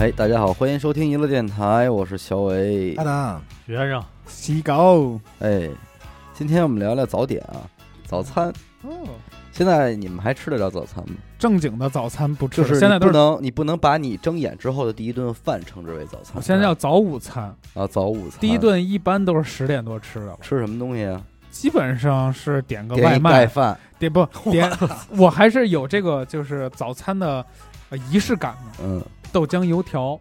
哎，大家好，欢迎收听娱乐电台，我是小伟阿。达，学生，西狗。哎，今天我们聊聊早点啊，早餐。哦，现在你们还吃得了早餐吗？正经的早餐不吃，就是现在不能，你不能把你睁眼之后的第一顿饭称之为早餐我。现在要早午餐，啊，早午餐。第一顿一般都是十点多吃的，吃什么东西啊？基本上是点个外卖，饭。点不点，我还是有这个就是早餐的呃仪式感的，嗯，豆浆油条、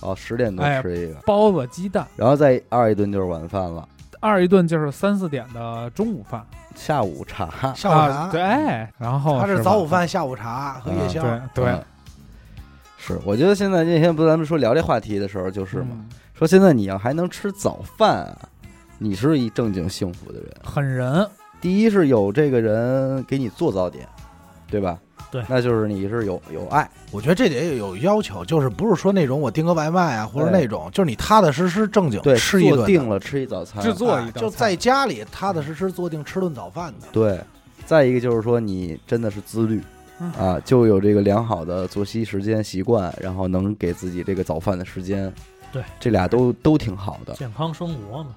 哦，十点多哎吃一个，包子、鸡蛋，然后再二一顿就是晚饭了，二一顿就是三四点的中午饭，下午茶。下午茶，啊对，然后他是早午饭、下午茶和夜宵。对对。嗯，是，我觉得现在那天不是咱们说聊这话题的时候，就是嘛，嗯。说现在你要还能吃早饭啊，你是一正经幸福的人。狠人，第一是有这个人给你做早点，对吧？对。那就是你是有有爱，我觉得这得有要求，就是不是说那种我订个外卖啊，或者那种，就是你踏踏实实正经对，吃一顿定了吃一早餐，制作哎就一道菜。在家里踏踏实实坐定吃顿早饭的。对。再一个就是说你真的是自律嗯。啊，就有这个良好的作息时间习惯，然后能给自己这个早饭的时间，对，这俩都都挺好的。健康生活嘛，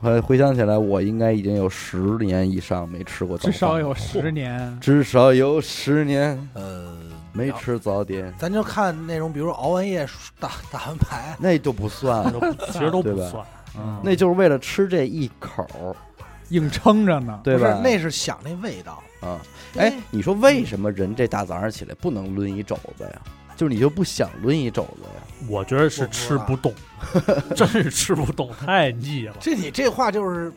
回回想起来，我应该已经有十年以上没吃过早饭，至少有十年。至少有十年呃，没吃早点，咱就看那种，比如熬完夜打打完牌，那就不算，都不其实都对吧不算。嗯那就是为了吃这一口儿，硬撑着呢。对吧不是？那是想那味道。啊，哎，你说为什么人这大早上起来不能抡一肘子呀？就是你就不想抡一肘子呀？我觉得是吃不动，真是吃不动，太腻了。这你这话就是，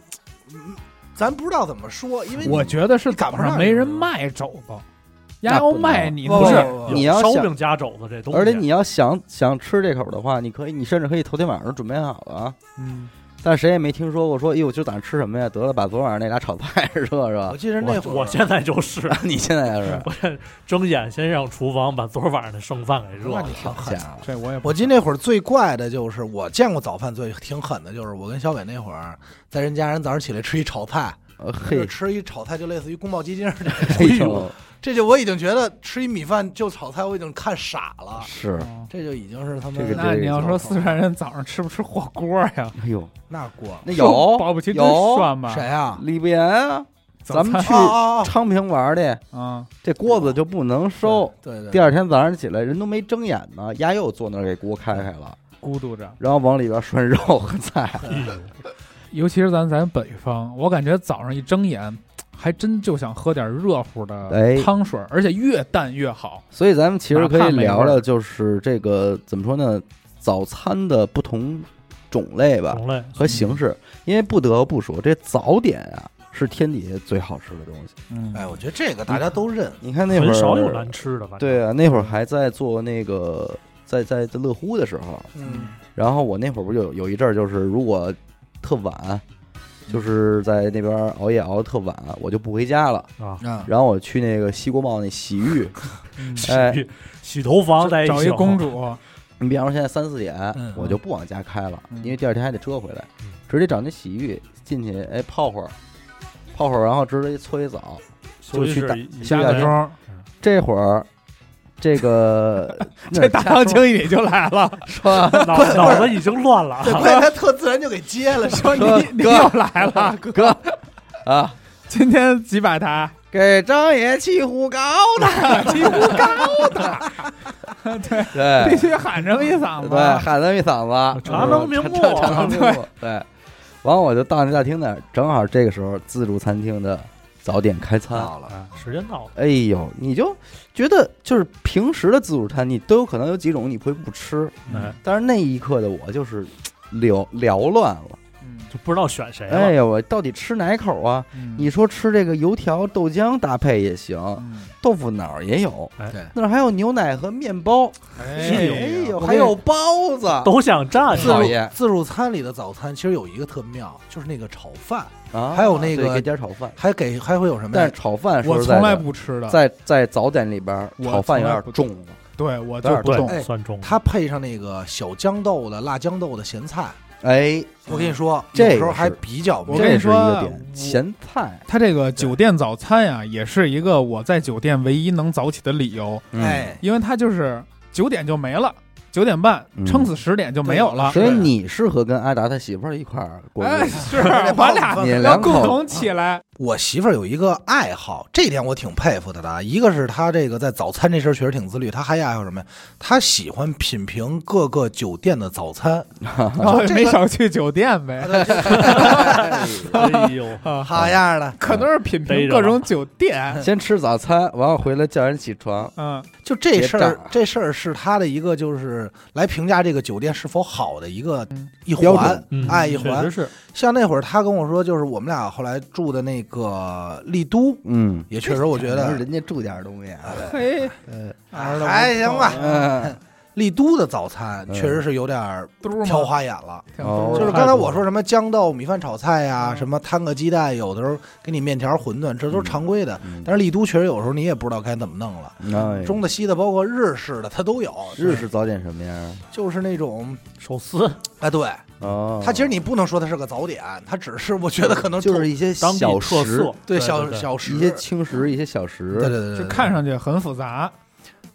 嗯，咱不知道怎么说，因为你我觉得是赶早上没人卖肘子，丫要卖你不是不不不你要想烧饼夹肘子这东西，而且你要想想吃这口的话，你可以，你甚至可以头天晚上准备好了啊。嗯，但谁也没听说过说，哎呦，今儿早上吃什么呀？得了，把昨晚上那俩炒菜 热热我。记得那会儿，我我现在就是，你现在也是 我睁眼先让厨房把昨儿晚上的剩饭给热了那你。挺狠家。伙，这我也不我记得那会儿最怪的就是我见过早饭最挺狠的，就是我跟小伟那会儿在人家人早上起来吃一炒菜，呃嘿，吃一炒菜就类似于宫保鸡丁儿这 哎呦，这就我已经觉得吃一米饭就炒菜，我已经看傻了。是，哦这就已经是他们那你要说四川人早上吃不吃火锅呀？哎呦，那锅那有 保不齐真有涮吧？谁啊？李不言啊，咱们去昌平玩的，啊，这锅子就不能收。对对，第二天早上起来，人都没睁眼呢，丫又坐那儿给锅开开了，咕嘟着。然后往里边涮肉和菜。尤其是咱咱北方，我感觉早上一睁眼，还真就想喝点热乎哎的汤水，而且越淡越好。所以咱们其实可以聊聊，就是这个怎么说呢，早餐的不同种类吧种类和形式。因为不得不说，这早点啊是天底下最好吃的东西。嗯，哎，我觉得这个大家都认。你看那会儿很少有难吃的，反正对啊，那会儿还在做那个在在在乐乎的时候，嗯，然后我那会儿不就有有一阵儿，就是如果特晚，就是在那边熬夜熬的特晚，我就不回家了，啊，啊，然后我去那个西国贸那洗浴，嗯 哎洗洗头房在找一公，主，你比方说现在三四点，嗯我就不往家开了，嗯。因为第二天还得折回来。嗯，直接找那洗浴进去，哎泡会儿，泡会儿，然后直接搓一澡，就去打下个下个钟钟，这会儿。这个 这大堂经理就来了，说 脑脑子已经乱了。啊。对，他特自然就给接了，说你你又来了，哥。啊，今天几百台，给张爷气呼高的，气呼高的，对对，必对须喊这么一嗓子，对，喊他一嗓子，茶能明目。茶茶能明目，对。完，我就到那大厅那儿，正好这个时候自助餐厅的早点开餐。到了。啊时间到了，哎呦，你就觉得就是平时的自助餐，你都有可能有几种你会不吃，哎，但是那一刻的我就是 缭缭乱了。嗯，就不知道选谁了。哎呀，我到底吃哪口啊？嗯。你说吃这个油条、豆浆搭配也行，嗯。豆腐脑也有，对，那儿还有牛奶和面包，哎呦，还有包子，都想站自着，讨厌。助自助餐里的早餐其实有一个特妙，就是那个炒饭，啊，还有那个对给点炒饭，还给还会有什么呀？但是炒饭说我从来不吃的，在在早点里边儿，炒饭有点重。了。对我有点就不动，哎算重。它配上那个小豇豆的辣豇豆的咸菜，哎，我跟你说，这时候还比较我跟你说个点，咸菜，它这个酒店早餐呀，也是一个我在酒店唯一能早起的理由，嗯，哎，因为它就是九点就没了，九九点半嗯撑死十点就没有了。所以你适合跟阿达他媳妇儿一块儿过哎，日子。是我俩你要共同起来。我媳妇儿有一个爱好，这点我挺佩服她的啊。一个是她这个在早餐这事儿确实挺自律，她还爱好什么呀？她喜欢品评各个酒店的早餐。哦这个没少去酒店呗。哎呦，啊，好样的！可能是品评各种酒店。先吃早餐，完了回来叫人起床。嗯，就这事儿，这事儿是她的一个就是来评价这个酒店是否好的一个嗯一环哎，一环。是，像那会儿他跟我说，就是我们俩后来住的那个丽都，嗯，也确实我觉得 人家住点东西啊。嘿，呃还行吧。嗯，丽都的早餐嗯。确实是有点挑花眼了。哦。就是刚才我说什么豇豆米饭炒菜呀、嗯。什么摊个鸡蛋，有的时候给你面条、馄饨，这都是常规的。嗯。但是丽都确实有时候你也不知道该怎么弄了，哎。中的西的，包括日式的，它都有。日式早点什么样？就是那种，寿司哎，对，哦，它其实你不能说它是个早点，它只是我觉得可能就是一些当地小特食。色，，对对对小小食，一些轻食，一些小食。对对对对，就对看上去很复杂，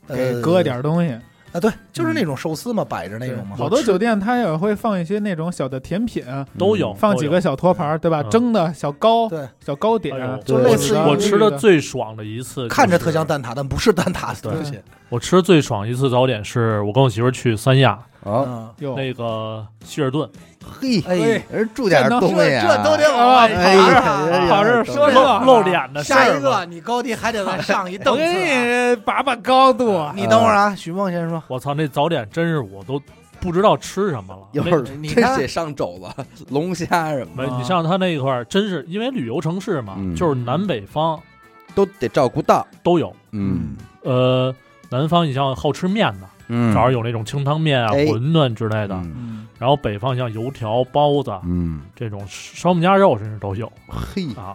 给呃搁点东西。啊，对，就是那种寿司嘛，摆着那种嘛。好多酒店它也会放一些那种小的甜品，都有，放几个小托盘，对吧？嗯蒸的小糕、对，小糕点哎，就类似于我吃的最爽的一次，看着特像。蛋挞，但不是蛋挞的东西。我吃的最爽一次早点是我跟我媳妇儿去三亚哦，嗯，哟，那个希尔顿，嘿，哎，人住点东西啊，这都得往啊外哎爬呀，跑这儿说这这露脸的事下一个，你高低还得再上一 我档次啊。给你拔拔高度。你等会儿啊，许梦先说。我操，那早点真是我都不知道吃什么了。一会儿真得上肘子、龙虾什么没，啊你像他那一块儿，真是因为旅游城市嘛，嗯就是南北方都得照顾到。都有。嗯呃，南方你像好吃面的，嗯早上有那种清汤面啊、哎馄饨之类的，然后北方像油条、包子嗯，这种烧饼夹肉甚至都有嘿，啊。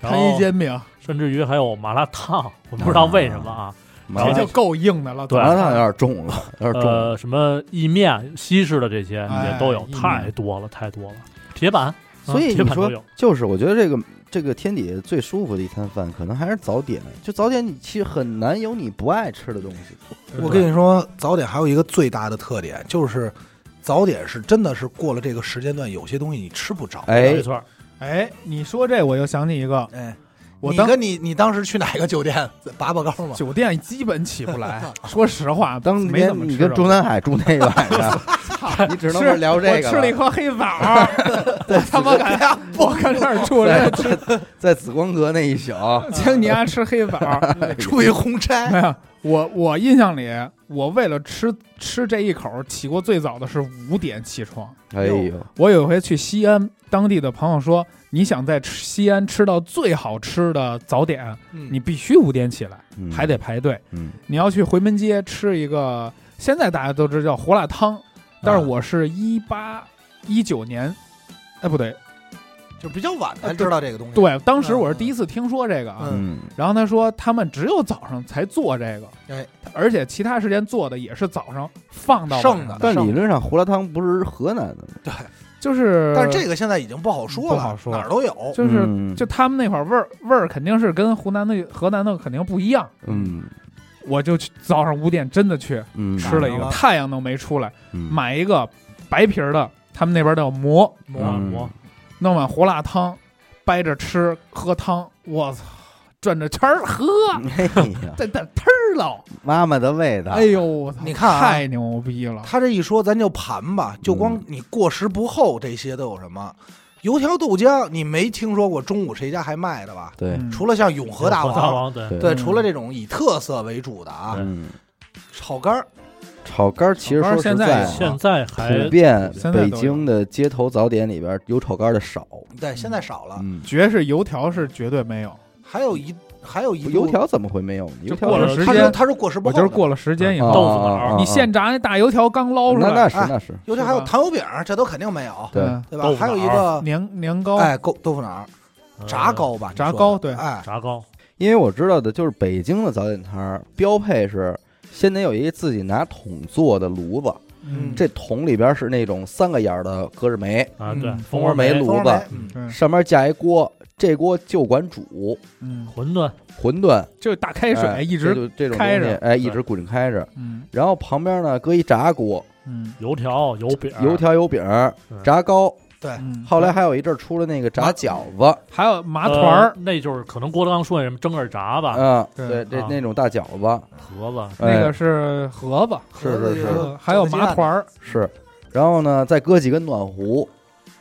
然摊一后煎饼，甚至于还有麻辣烫，我不知道为什么啊。麻辣这就够硬的了。对麻辣烫有点重了，有点重了。呃，什么意面、西式的这些哎也都有，意面太多了，太多了。铁板，所以你说啊铁板都有。就是，我觉得这个这个天底下最舒服的一餐饭，可能还是早点。就早点，你其实很难有你不爱吃的东西。我跟你说，早点还有一个最大的特点，就是早点是真的是过了这个时间段，有些东西你吃不着。哎没，错，哎，你说这我又想起一个，哎，我当你跟你你当时去哪个酒店 拔拔高吗？酒店基本起不来。说实话，当没年你跟怎么吃跟中南海住那晚上，你只能是聊这个我吃了一颗黑枣儿，我他妈敢我跟那儿住在着吃，在在紫光阁那一宿，请你丫吃黑枣儿。出一红差，没有，我我印象里，我为了吃吃这一口，起过最早的是五点起床。哎呦，我有一回去西安，当地的朋友说，你想在西安吃到最好吃的早点，嗯。你必须五点起来，嗯。还得排队。嗯。你要去回门街吃一个，现在大家都知道叫胡辣汤，但是我是一八一九年，哎不对，就比较晚才知道这个东西。对，当时我是第一次听说这个啊。嗯。然后他说他们只有早上才做这个，哎，而且其他时间做的也是早上放到晚剩的但理论上胡辣汤不是河南的吗？对。就是，但是这个现在已经不好说了，不好说。哪儿都有。就是、嗯。就他们那块儿味儿味儿肯定是跟湖南的河南的肯定不一样。嗯。我就去早上五点真的去嗯，吃了一个，太阳都没出来，嗯。买一个白皮儿的，他们那边叫馍，嗯。我弄碗胡辣汤，掰着吃喝汤，我操，转着圈儿喝，哎呀，这这忒儿了，妈妈的味道，哎呦，我操你看啊太牛逼了，他这一说，咱就盘吧，就光你过时不候这些都有什么？油条豆浆，你没听说过中午谁家还卖的吧？对，嗯除了像永和大王，大王对，对对，嗯除了这种以特色为主的啊，嗯，炒肝儿，炒肝儿其实说实在现在还普遍北京的街头早点里边有炒肝儿的少，对，现在少了。嗯，绝是油条是绝对没有，还有一还有一油，条怎么会没有呢？油条过了时间他说他说过时不候，我就是过了时间以啊后，豆腐脑你现炸那大油条刚捞出来那来，是那是，油条还有糖油饼，这都肯定没有，对嗯对吧还有一个年年糕，哎，豆豆腐脑炸糕吧，炸糕对哎，炸糕，因为我知道的就是北京的早点摊儿标配是先得有一个自己拿桶做的炉子，嗯，这桶里边是那种三个眼儿的隔日煤，啊，对嗯，蜂窝煤蜂窝煤炉子上面架一锅，这锅就管煮嗯，馄饨。馄饨，就大开水哎一直，就这种哎，一直滚开着。嗯。然后旁边呢搁一炸锅，嗯。油条、油饼、油条、油饼嗯、炸糕。对，嗯，后来还有一阵儿出了那个炸饺子，还有麻团呃儿，那就是可能郭德纲说那什么蒸耳炸吧，嗯，对对，这啊。那种大饺子，盒子，哎。那个是盒子，是是是。呃还有麻团儿，是。然后呢，再搁几根暖壶，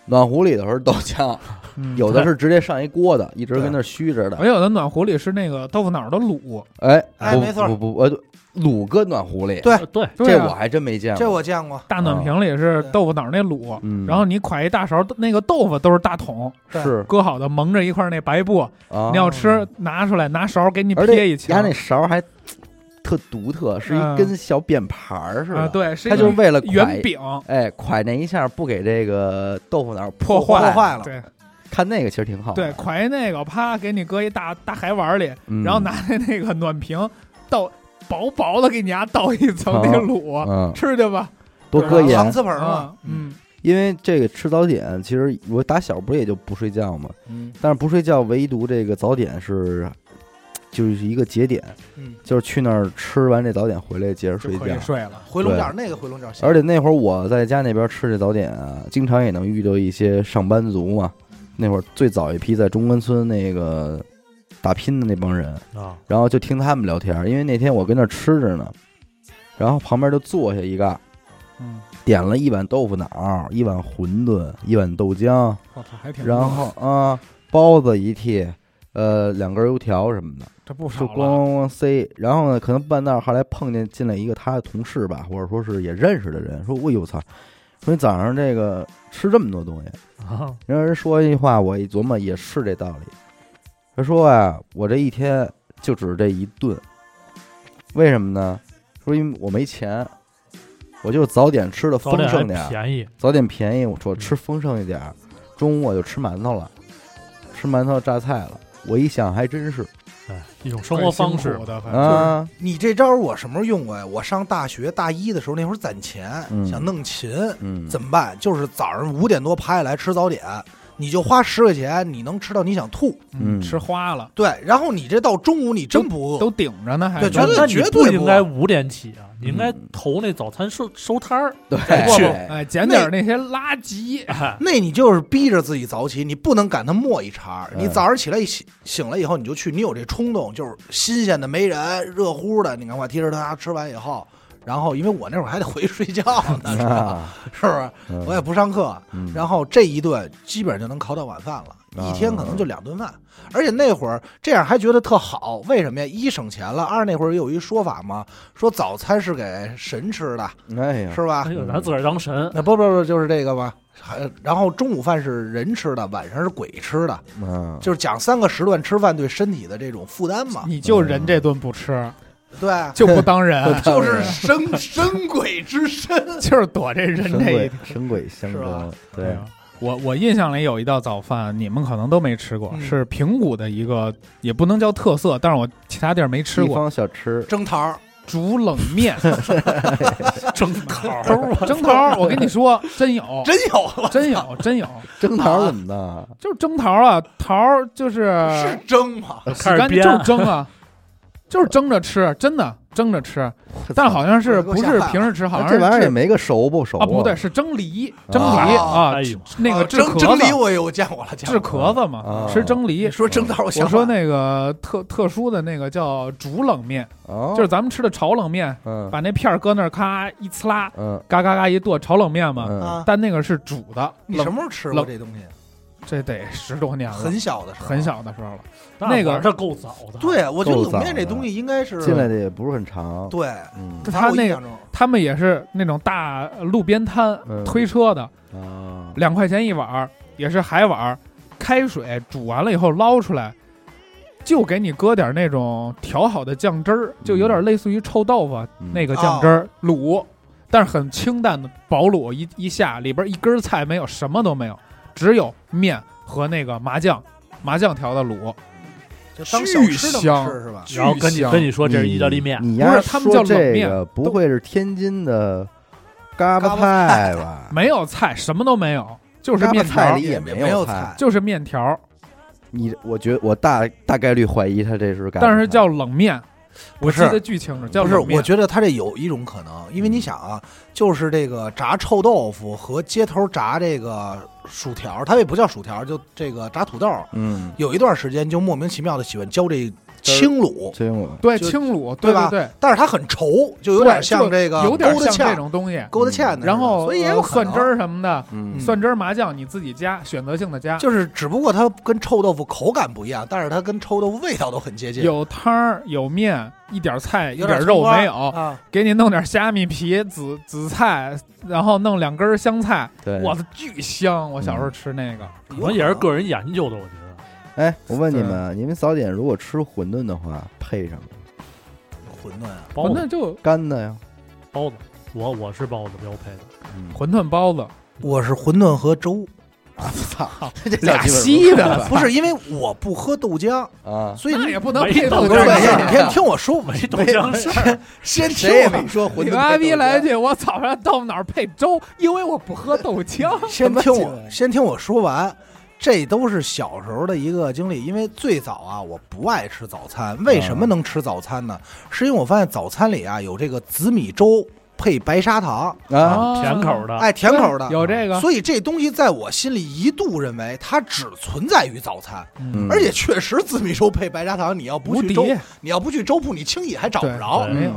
暖壶里头是豆浆，嗯。有的是直接上一锅的，一直跟那虚着的。没。有的暖壶里是那个豆腐脑的卤，哎，哎没错不不，呃，卤搁暖壶里，对呃对，这我还真没见过。这我见过。大暖瓶里是豆腐脑那卤，嗯，然后你㧟一大勺，那个豆腐都是大桶是。搁好的，蒙着一块那白布，啊，你要吃拿出来拿勺给你撇一枪压那勺还特独特，是一嗯根小扁盘儿似啊，的。，对，是它就是为了圆，饼。哎，蒯那一下不给这个豆腐脑破坏，破坏。了。对。看那个其实挺好玩。对，㧟那个啪给你搁一大大海碗里，嗯，然后拿那那个暖瓶倒薄薄的给你家倒一层那个 卤，嗯，吃去吧，多搁搪盐，瓷盆嘛。啊，，嗯，因为这个吃早点，其实我打小不是也就不睡觉嘛，嗯。但是不睡觉，唯独这个早点是就是一个节点，嗯，就是去那儿吃完这早点回来接着睡觉。可以。睡了。回笼觉那个回笼觉，而且那会儿我在家那边吃这早点啊，经常也能遇到一些上班族嘛。那会儿最早一批在中关村那个打拼的那帮人，啊，然后就听他们聊天，因为那天我跟那吃着呢，然后旁边就坐下一个，嗯，点了一碗豆腐脑，一碗馄饨，一碗豆浆，我操，还挺然后啊包子一屉，呃两根油条什么的，这不少了，就咣咣咣塞。然后呢，可能半道儿后来碰见进来一个他的同事吧，或者说是也认识的人，说：“我呦我操，说你早上这个吃这么多东西。”啊然后人说一句话，我一琢磨也是这道理。他说啊，我这一天就只这一顿，为什么呢？说因为我没钱，我就早点吃的丰盛点儿，便宜，早点便宜，我说吃丰盛一点儿，中午我就吃馒头了，吃馒头榨菜了。我一想还真是哎，一种生活方式啊，你这招我什么时候用过呀？我上大学大一的时候，那会儿攒钱，嗯想弄琴，嗯，怎么办？就是早上五点多爬起来吃早点，你就花十块钱，你能吃到你想吐。嗯。吃花了，对，然后你这到中午你真不饿，都顶着呢，还对绝对绝对不应该五点起啊，你应该嗯投那早餐收收摊儿，对去哎，捡点那些垃圾，哎，那你就是逼着自己早起，你不能赶他磨一茬你早上起来一醒醒了以后，你就去，你有这冲动，就是新鲜的没人，热乎的，你看我提着它吃完以后，然后因为我那会儿还得回去睡觉呢，是吧？啊，是不是？嗯我也不上课，嗯然后这一顿基本上就能烤到晚饭了，啊一天可能就两顿饭。而且那会儿这样还觉得特好，为什么呀？一省钱了，二那会儿有一说法嘛，说早餐是给神吃的，哎呀，是吧哎？呦，拿自个儿当神，那不不不就是这个吗？还然后中午饭是人吃的，晚上是鬼吃的，嗯，就是讲三个时段吃饭对身体的这种负担嘛。你就人这顿不吃，对，就不当人，就是神神 鬼之身。就是躲这人这一鬼神鬼相争，对。我我印象里有一道早饭，你们可能都没吃过，嗯。是平谷的一个，也不能叫特色，但是我其他地儿没吃过。地方小吃，蒸桃儿，煮冷面，蒸桃儿，蒸桃儿，我跟你说，真有，真有了，真有，真有，蒸桃怎么的？就是蒸桃儿啊，桃儿就是是蒸吗？洗干净就是蒸啊，就是蒸着吃，真的蒸着吃，但好像是不是平时吃，好像是这玩意儿也是没个熟不熟啊，不对，是蒸梨，蒸啊梨啊哎，呦，那个治蒸蒸梨我有见过了，治咳嗽嘛啊，吃蒸梨。说蒸桃儿，我想说那个特特殊的那个叫煮冷面，哦，就是咱们吃的炒冷面，嗯把那片儿搁那儿咔一呲啦，嗯嘎嘎嘎一剁，炒冷面嘛。但那个是煮的，你什么时候吃过这东西？这得十多年了，很小的时候，很。小的时候了。那个这够早的，对，我觉得够冷面这东西应该是进来的也不是很长，对，嗯他那个他们也是那种大路边摊嗯推车的，啊，两块钱一碗儿，也是海碗儿，开水煮完了以后捞出来，就给你搁点那种调好的酱汁儿，就有点类似于臭豆腐嗯那个酱汁儿卤，但是很清淡的薄卤，一一下里边一根菜没有，什么都没有，只有面和那个麻酱，麻酱调的卤，就当小吃这么吃是吧？然后跟你跟你说这是意大利面，不是他们叫冷面不会是天津的嘎巴菜吧？没有菜，什么都没有，就是面条。里也没有菜，就是面条，你我觉得我大大概率怀疑他这是干，但是叫冷面，我不是记得巨清楚，叫不是，我觉得他这有一种可能，因为你想啊，就是这个炸臭豆腐和街头炸这个薯条，它也不叫薯条，就这个炸土豆，嗯，有一段时间就莫名其妙的喜欢浇这青卤，这我对就清卤，对吧对对，但是它很稠，就有点像这个有点像这勾的芡、种东西。勾的芡的，然后所以也有蒜汁，儿什么的，嗯蒜汁儿麻酱你自己加，选择性的加。就是只不过它跟臭豆腐口感不一样，但是它跟臭豆腐味道都很接近，有汤儿有面，一点菜一点肉没有，啊，给你弄点虾米皮、紫紫菜，然后弄两根香菜，对，哇，巨香！我小时候吃那个，可能也是个人研究的，我觉得。哎，我问你们，你们早点如果吃馄饨的话，配什么？馄饨啊，包子。馄饨就干的呀，包子，我我是包子标配的。嗯，馄饨包子，我是馄饨和粥，操，这叫俩稀的。不是因为我不喝豆浆，啊，所以那也不能没配豆豆不是浆你先你先听我说，没豆浆事儿，先听谁也我没说馄饨。你妈逼来一句，我早上豆腐脑配粥，因为我不喝豆浆。先听我先听我说完，这都是小时候的一个经历。因为最早啊，我不爱吃早餐。为什么能吃早餐呢？是因为我发现早餐里啊有这个紫米粥配白砂糖，啊，甜口的。哎，甜口的。有这个，所以这东西在我心里一度认为它只存在于早餐，嗯而且确实紫米粥配白砂糖，你要不去粥，你要不去粥铺，你轻易还找不着。没有，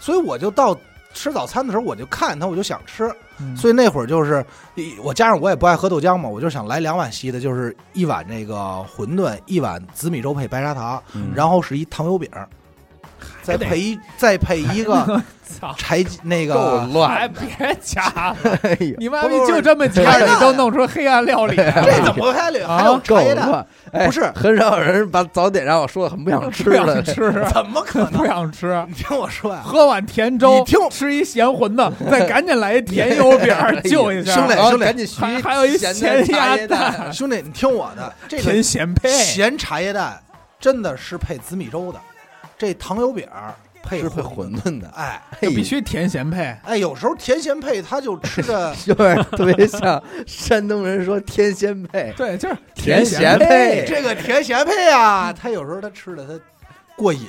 所以我就到吃早餐的时候，我就看它，我就想吃。嗯。所以那会儿就是，一我加上我也不爱喝豆浆嘛，我就想来两碗稀的，就是一碗这个馄饨，一碗紫米粥配白砂糖，嗯。然后是一糖油饼，再配一再配一个 操，柴那个，还乱，别加 了，哎呀，你妈逼就这么几样，你都弄出黑暗料理来了，这怎么还有够茶叶蛋？乱，哎不是很少有人把早点让我说的很不想吃不了想，吃，怎么可能不？想吃。你听我说呀，喝碗甜粥，你听吃一咸馄饨，再赶紧来一甜油饼儿 救一下。兄弟兄弟赶紧续还还有一咸咸鸭的茶叶蛋兄弟，你听我的，这个甜咸配，咸茶叶蛋真的是配紫米粥的，这糖油饼配是配馄馄饨的，哎就必须甜咸配。哎，有时候甜咸配，它就吃的有点特别像山东人说天仙配，对，就是甜咸咸配这个甜咸配啊，他有时候他吃的他过瘾，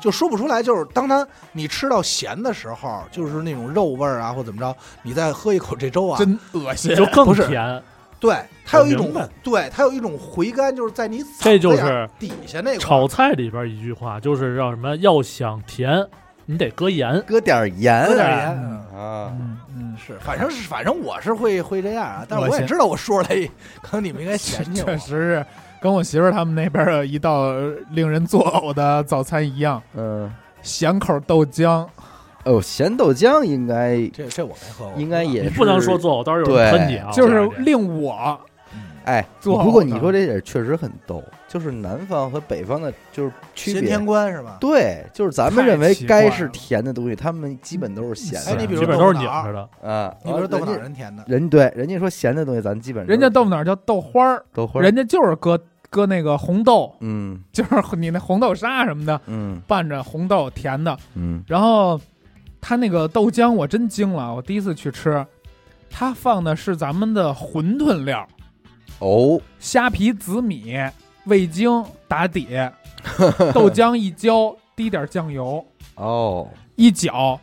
就说不出来。就是当他你吃到咸的时候，就是那种肉味儿啊，或怎么着，你再喝一口这粥啊，真恶心。就更不是甜，对它有一种对它有一种回甘，就是在你这就是底下那个炒。菜里边一句话，就是让什么要想甜，你得搁盐。搁点盐，搁点盐嗯啊，嗯嗯，是，反正是，反正我是会会这样啊，但是我也知道我说出来，可能你们应该嫌弃我确。实是跟我媳妇儿他们那边的一道令人作呕的早餐一样，嗯，咸口豆浆。哦，咸豆浆应该这这我没喝过，应该也不能说做，到时候有人喷你啊！就是令我。哎，做不过你说这点确实很逗，就是南方和北方的就是区别是吧？对，就是咱们认为该是甜的东西，他们基本都是咸的。哎你比如基本都是豆腐脑拧着的，啊，你比如说豆腐脑甜的，人对人家说咸的东西，咱基本人家豆腐脑叫豆花儿，豆花儿，人家就是搁搁那个红豆，嗯。就是你那红豆沙什么的嗯。拌着红豆甜的，嗯。然后他那个豆浆我真惊了，我第一次去吃，他放的是咱们的馄饨料，哦，虾皮、紫米、味精打底，豆浆一浇，滴点酱油哦，一搅，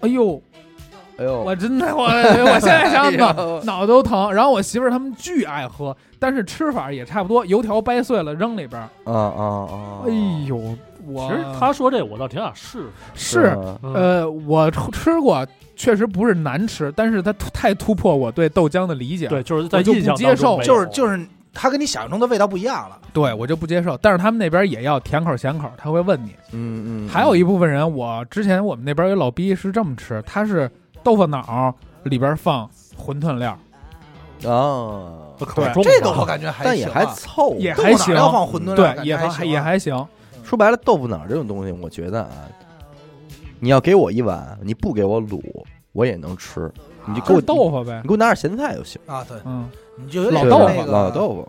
哎呦，哎呦，我真的我我现在想 哎脑呦脑都疼。然后我媳妇儿他们巨爱喝，但是吃法也差不多，油条掰碎了扔里边儿。啊啊啊！哎呦，我其实他说这我倒挺想试试。是嗯呃，我吃过，确实不是难吃，但是它突太突破我对豆浆的理解。对，就是在我就不印象接受当中没有就是就是它跟你想象中的味道不一样了。对我就不接受。但是他们那边也要甜口咸口，他会问你。嗯嗯，还有一部分人，我之前我们那边有老逼是这么吃，他是豆腐脑里边放馄饨料，哦，对可重这个我感觉还但也行啊还凑也还行。腐脑要放馄饨料，对，感也还也还行。说白了，豆腐脑这种东西，我觉得啊，你要给我一碗，你不给我卤，我也能吃。你就给我就是豆，腐呗你。给我拿点咸菜就行。啊，对，嗯，你就有老豆腐老豆腐，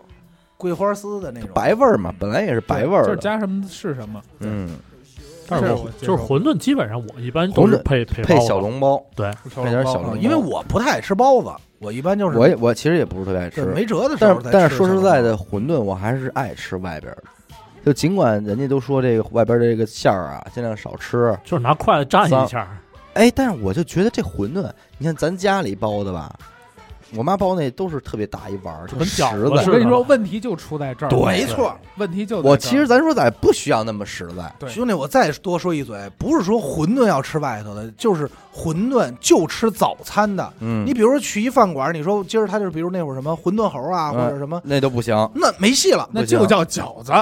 桂花丝的那种白味儿嘛，本来也是白味儿就是的。加什么是什么。嗯，但是就是馄饨，基本上我一般都是配配配小笼包，对，配点小笼因为我不太爱吃包子，我一般就是我也我其实也不是特别爱吃，没辙的时但但是说实在的，馄饨我还是爱吃外边儿的。就尽管人家都说这个外边儿这个馅儿啊，尽量少吃，就是拿筷子蘸一下，哎，但是我就觉得这馄饨，你看咱家里包的吧，我妈包那都是特别大一碗儿，就跟饺实在我跟你说，问题就出在这儿。对没错。问题就在我其实咱说咱不需要那么实在，对兄弟，我再多说一嘴，不是说馄饨要吃外头的，就是馄饨就吃早餐的。嗯，你比如说去一饭馆，你说今儿他就是比如那会儿什么馄饨猴啊，嗯或者什么，那都不行。那没戏了。那就叫饺子，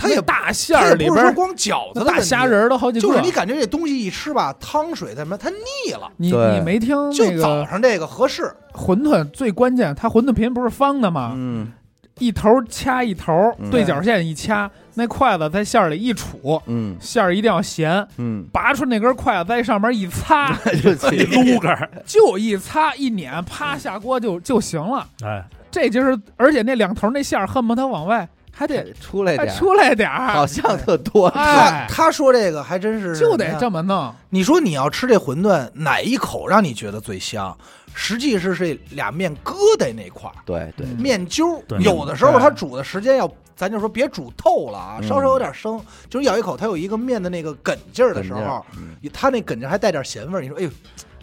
它也那大馅儿里边儿也不是说光饺子大虾仁，儿都好几个。就是你感觉这东西一吃吧，汤水在什么，它腻了。你你没听就那个早上这个合适，馄饨最关键，它馄饨皮不是方的吗？嗯一头掐一头嗯，对角线一掐，那筷子在馅儿里一杵，嗯馅儿一定要咸，嗯，拔出那根筷子在上面一擦，就起撸根儿，就一擦一碾，啪下锅就就行了。哎，这就是，而且那两头那馅儿恨不得往外还得 出来点儿，出来点儿，好像特多。哎他他说这个还真是就得这么弄。你说你要吃这馄饨，哪一口让你觉得最香？实际是这俩面疙瘩那块儿对对，嗯面揪对儿，有的时候对它煮的时间要，咱就说别煮透了啊，嗯稍稍有点生，就是咬一口它有一个面的那个梗劲儿的时候，嗯它那梗劲儿还带点咸味儿。你说，哎呦，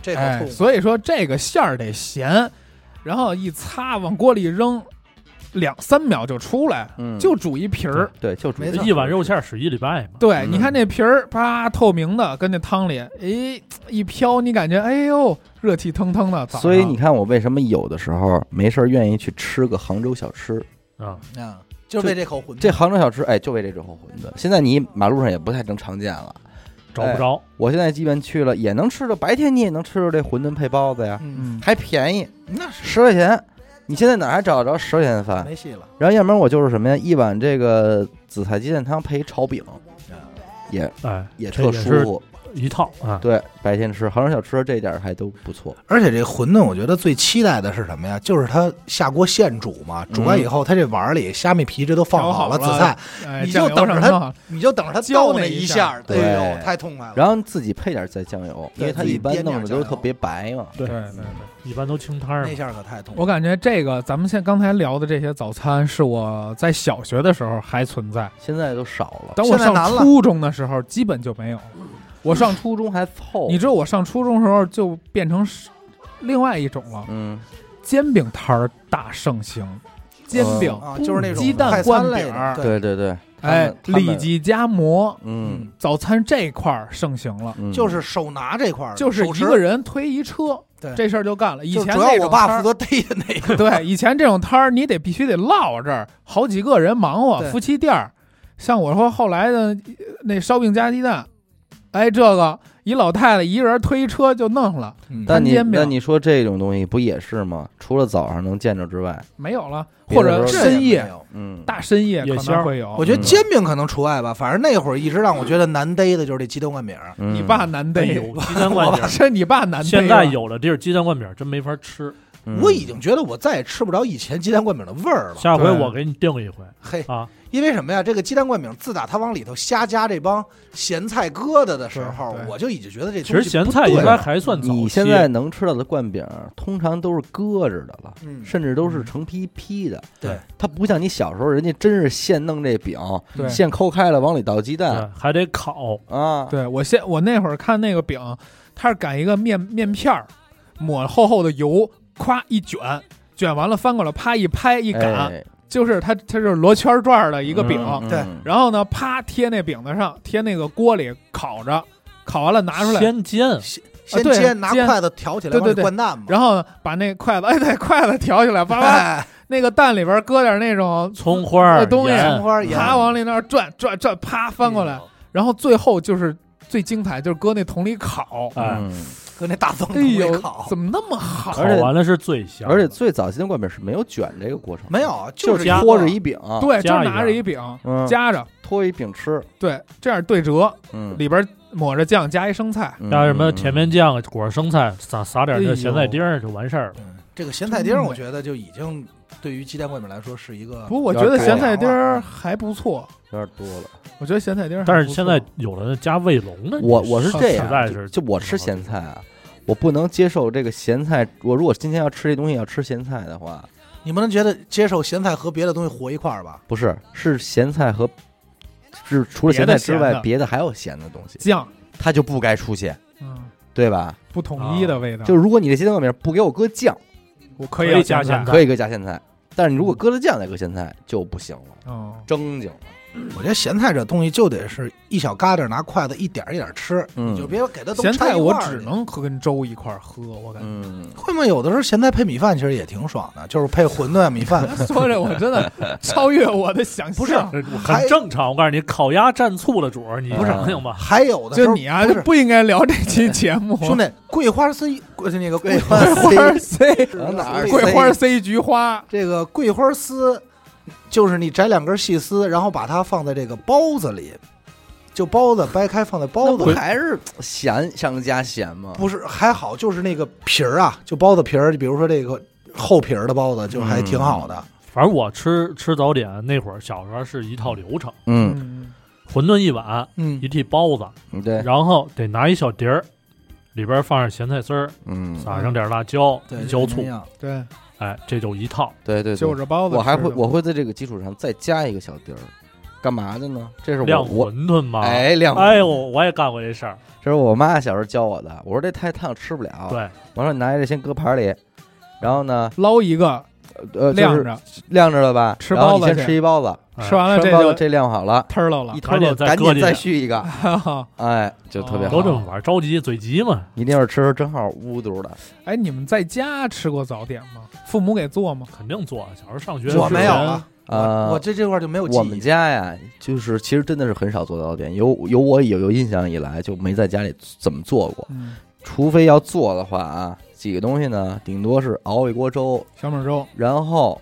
这口哎，痛。所以说这个馅儿得咸，然后一擦往锅里扔，两三秒就出来，嗯，就煮一皮儿。对，就没错一碗肉馅儿使一礼拜嘛。对，嗯你看那皮儿，啪，透明的，跟那汤里，哎，一飘，你感觉，哎呦，热气腾腾的。早上所以你看，我为什么有的时候没事儿愿意去吃个杭州小吃？啊，啊，就为这口馄饨。这杭州小吃，哎，就为这口馄饨。现在你马路上也不太能常见了。找不着，我现在基本去了也能吃着，白天你也能吃着这馄饨配包子呀，嗯，嗯，还便宜，那是十块钱。你现在哪还找得着十块钱的饭？没戏了。然后要不然我就是什么呀，一碗这个紫菜鸡蛋汤配一炒饼，也哎，也也是舒服。一套啊。对，白天吃杭州小吃这点儿还都不错。而且这馄饨，我觉得最期待的是什么呀？就是它下锅现煮嘛，煮完以后，它这碗里虾米皮这都放好了，好了紫菜，哎，你就等着它你就等着它浇那倒那一下对哎呦，太痛快了。然后自己配点再酱油，因为它一般弄的都特别白嘛。对对对对。一般都清汤儿那。下可太痛快了。我感觉这个咱们现刚才聊的这些早餐，是我在小学的时候还存在，现在都少了，等我现在难了上初中的时候基本就没有。我上初，中还凑。你知道我上初中的时候就变成是另外一种了，嗯，煎饼摊儿大盛行，煎饼、啊，就是那种鸡蛋快灌餐类饼对对对，他哎们，里脊夹馍，嗯早餐这块儿盛行了，嗯，就是手拿这块儿的，就是手持一个人推一车，对这事儿就干了。以就前那主要我爸种摊儿负责逮的那个，对，以前这种摊儿你得必须得落这儿，好几个人忙活，对夫妻店儿。像我说后来的呃那烧饼加鸡蛋，哎，这个一老太太一人推一车就弄了，嗯但你煎饼但你说这种东西不也是吗？除了早上能见着之外，没有了，或者深夜嗯，大深夜可夜宵能会有。我觉得嗯煎饼可能除外吧，反正那会儿一直让我觉得难逮的就是这鸡蛋灌饼。嗯你爸难逮，哎有鸡蛋灌饼，是你爸难逮。现在，有了地儿鸡蛋灌饼真没法吃。嗯我已经觉得我再也吃不着以前鸡蛋灌饼的味儿了。下回我给你订一回嘿，啊，因为什么呀？这个鸡蛋灌饼自打他往里头瞎加这帮咸菜疙瘩的时候我就已经觉得这其实咸菜应该还算早。你现在能吃到的灌饼，通常都是搁着的了，嗯。甚至都是成批批的。对，它不像你小时候，人家真是现弄这饼，现抠开了往里倒鸡蛋。还得烤，啊。对我现我那会儿看那个饼，它是擀一个面面片儿，抹厚厚的油，咵一卷，卷完了翻过来，啪一拍一擀，哎就是它它是罗圈状儿的一个饼，对。然后呢，啪贴那饼子上，贴那个锅里烤着，烤完了拿出来，先煎，对先煎，拿筷子挑起来对对对。灌蛋嘛。然后把那筷子，哎对，筷子挑起来，叭 叭，哎，那个蛋里边搁点那种葱花儿这东西葱花盐。啪往里那儿转转转，啪翻过来，然后最后就是最精彩，就是搁那桶里烤。哎，嗯。搁那大风哎桶里呦烤，，怎么那么好？烤完了是最香的，而且最早期的灌饼是没有卷这个过程，没有，就是加拖着一饼，对，就拿着一饼。嗯。夹着，拖一饼吃，对，这样对折，嗯，里边抹着酱，加一生菜。嗯。加什么甜面酱、裹生菜，撒撒点这咸菜丁儿就完事儿了。嗯。这个咸菜丁儿，我觉得就已经对于鸡蛋灌饼来说是一个不过我觉得咸菜丁儿还不错，有点多了。我觉得咸菜丁儿但是现在有的加卫龙的，我我是这样实在，是就就我吃咸菜啊，我不能接受这个咸菜。我如果今天要吃这东西要吃咸菜的话，你不能觉得接受咸菜和别的东西和一块儿吧？不是是咸菜和是除了咸菜之外，别的别的还有咸的东西，酱，它就不该出现，嗯，对吧？不统一的味道，就是如果你这鲜豆米不给我搁酱，我可可以加咸菜可以搁加咸菜，但是你如果搁了酱再搁咸菜就不行了，哦，正经了。我觉得咸菜这东西就得是一小疙瘩，拿筷子一点一点吃，嗯你就别给它都咸掺菜我块儿只能和跟粥一块儿喝，我感觉。嗯，会吗？有的时候咸菜配米饭其实也挺爽的，就是配馄饨啊、米饭。说着我真的超越我的想象，不是还很正常。我告诉你，烤鸭蘸醋的主儿，你不是想想吧。还有的时候就你啊，不就是不应该聊这期 节目。兄弟，桂花丝桂那个桂花桂花 C，往 哪儿桂花 C 菊花，这个桂花丝，就是你摘两根细丝，然后把它放在这个包子里，就包子掰开放在包子里。还是咸上加咸吗？不是还好，就是那个皮儿啊，就包子皮儿，比如说这个厚皮儿的包子，就还挺好的。反正我吃吃早点那会儿，小时候是一套流程：嗯，嗯，馄饨一碗，嗯。一屉包子，嗯对，然后得拿一小碟儿，里边放上咸菜丝儿，嗯，撒上点辣椒对，，一浇醋。对，哎，这就一套。对对，对就着包子。我还会我会在这个基础上再加一个小碟儿，干嘛的呢？这是晾我我馄饨吗，哎晾哎呦，我也干过这事儿。这是我妈小时候教我的。我说这太烫吃不了，对，我说你拿这先搁盘里，然后呢，捞一个呃，晾着，晾着了吧，吃包子先吃一包子，哎吃完了这就这晾好了，摊了了一。摊了赶紧再续一个，哎，就特别都这。么玩，着急嘴急嘛。一定是吃正好乌嘟的，哎，你们在家吃过早点吗？父母给做吗？肯定做，小时候上学我没有啊，呃我我这这块就没有。我们家呀，就是其实真的是很少做早点，有有我有有印象以来就没在家里怎么做过，嗯，除非要做的话啊，几个东西呢，顶多是熬一锅粥，小米粥，然后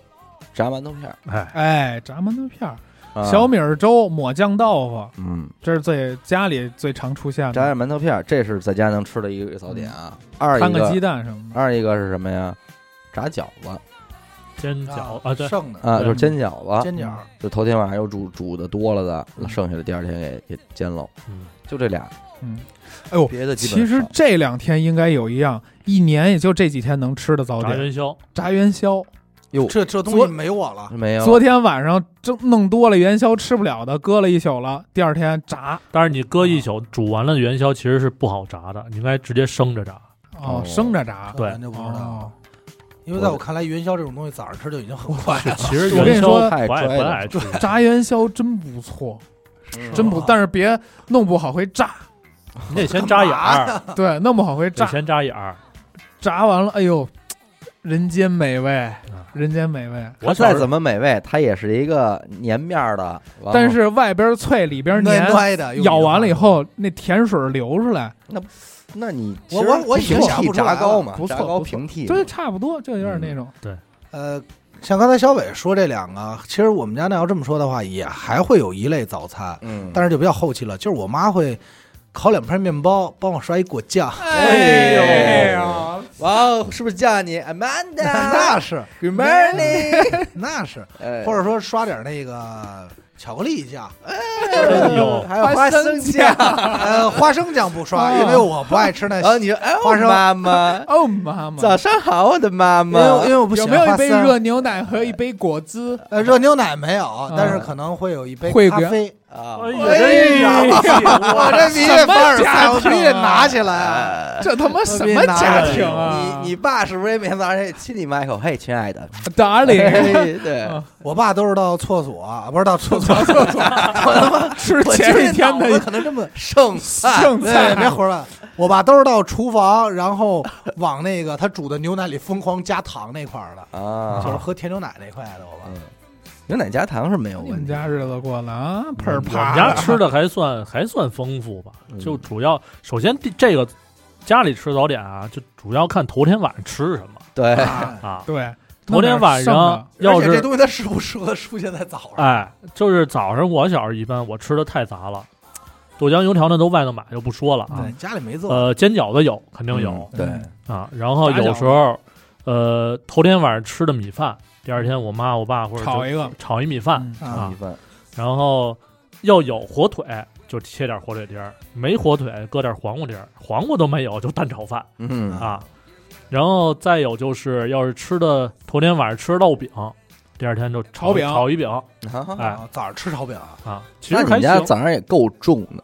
炸馒头片儿，哎，哎，炸馒头片儿，啊。小米儿粥抹酱豆腐，嗯，这是最家里最常出现炸的。点馒头片儿，这是在家能吃的一个早点啊。二一个鸡，蛋什么的。二一个是什么呀？炸饺子。煎饺啊，对，剩的。啊，就是煎饺子，煎饺，就头天晚上又煮煮的多了的，剩下的第二天给给煎喽，嗯，就这俩，嗯，哎呦，别的基本其实这两天应该有一样，一年也就这几天能吃的早点，炸元宵，炸元宵。哟这这东西没我了。没有，昨天晚上蒸弄多了元宵吃不了的，搁了一宿了，第二天炸。但是你搁一宿煮完了元宵其实是不好炸的，你应该直接生着炸。哦哦，生着炸。对咱就不知道哦，因为在我看来，元宵这种东西早上吃就已经很快了。其实我跟元宵你说不爱不太拽了爱吃，炸元宵真不错，嗯真不，但是别弄不好会炸。你得先扎眼儿，对，弄不好会炸。得先扎眼儿。炸完了，哎呦，人间美味，啊人间美味。它再怎么美味，它也是一个粘面儿的，但是外边脆，里边歪黏，歪的，咬完了以，后那甜水流出来，那那你我我我已经平替想不出来了炸糕嘛，不错炸糕不错平替嘛，对，差不多，就有点那种。呃，像刚才小伟说这两个，其实我们家那要这么说的话，也还会有一类早餐，嗯，但是就比较后期了，就是我妈会烤两片面包，帮我刷一果酱，哎呦。呀，哇哦，是不是叫你？Amanda？那是。Good morning，那是，哎。或者说刷点那个巧克力酱，哎呦，还有花生酱，呃，花生酱不刷，哦。因为我不爱吃那然后你说，哎，花生。妈妈，哦妈妈，早上好，我的妈妈。因为因妈。为我不喜有没有一杯热牛奶和一杯果汁？呃，热牛奶没有，但是可能会有一杯咖啡。啊哎哎呀，我这必须得凡尔赛，我必须得拿起来。哎这他妈什么家庭啊？你你爸是不是也每天早上亲你妈一口？嘿，亲爱的，darling，对，啊我爸都是到厕所，啊不是到厕所，厕所，我他妈 吃我前一天我的可能这么剩菜，剩菜，别胡说了。我爸都是到厨房，然后往那个他煮的牛奶里疯狂加糖那块儿的，啊，就是喝甜牛奶那块的。我爸嗯，牛奶加糖是没有你们问题。家日子过得啊，倍儿我啪的。们家吃的还算还算丰富吧，嗯就主要首先第这个家里吃早点啊，就主要看头天晚上吃什么对，啊啊。对，头天晚上要是而且这东西它适不适合出现在早上？哎，就是早上我小时候一般我吃的太杂了，豆浆油条那都外头买就不说了啊对，。家里没做。呃，煎饺子有肯定有嗯对，啊，然后有时候呃头天晚上吃的米饭，第二天我妈我爸或者炒一个。炒一米饭嗯。啊。米，饭，然后要有火腿，就切点火腿丁儿，没火腿搁点黄瓜丁儿，黄瓜都没有就蛋炒饭嗯。啊。然后再有就是，要是吃的头天晚上吃烙饼，第二天就炒饼。炒一饼。啊哎。啊，早上吃炒饼啊，啊。其那你们实还行，家早上也够重的，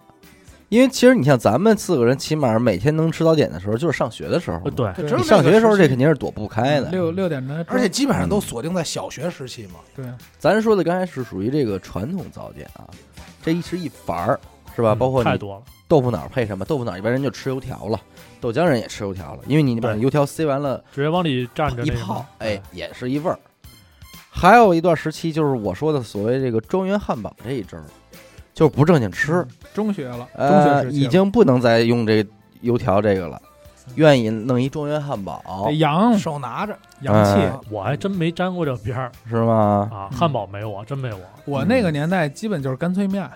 因为其实你像咱们四个人，起码每天能吃早点的时候，就是上学的时候对，对你上学的时候，这肯定是躲不开的。六六点钟，而且基本上都锁定在小学时期嘛。对，咱说的刚才是属于这个传统早点啊，这一吃一盘儿，是吧？嗯包括你太多了，豆腐脑配什么？豆腐脑一般人就吃油条了，豆浆人也吃油条了，因为你把油条塞完了直接往里蘸着一泡，哎，也是一味儿。还有一段时期，就是我说的所谓这个庄园汉堡这一阵儿，就是不正经吃，中学了，中学呃，已经不能再用这油条这个了，愿意弄一中原汉堡。得洋手拿着，洋气。哎我还真没沾过这边儿。是吗？啊，嗯汉堡没我，真没我。我那个年代基本就是干脆面，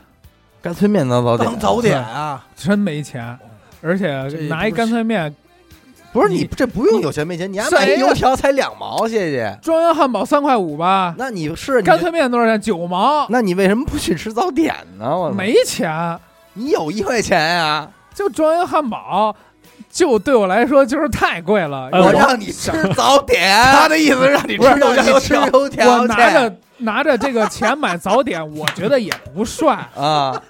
干脆面当早点，当早点啊，真没钱，而且拿一干脆面，不是你你这不用有钱没钱，你还谁呀买油条才两毛，谢谢。庄园汉堡三块五吧，那你是你干脆面多少钱？九毛，那你为什么不去吃早点呢？我没钱，你有一块钱呀、就庄园汉堡，就对我来说就是太贵了。哎我我让你吃早点，他的意思是让你吃豆浆油让你吃条。油条我去拿着拿着这个钱买早点，我觉得也不帅。啊，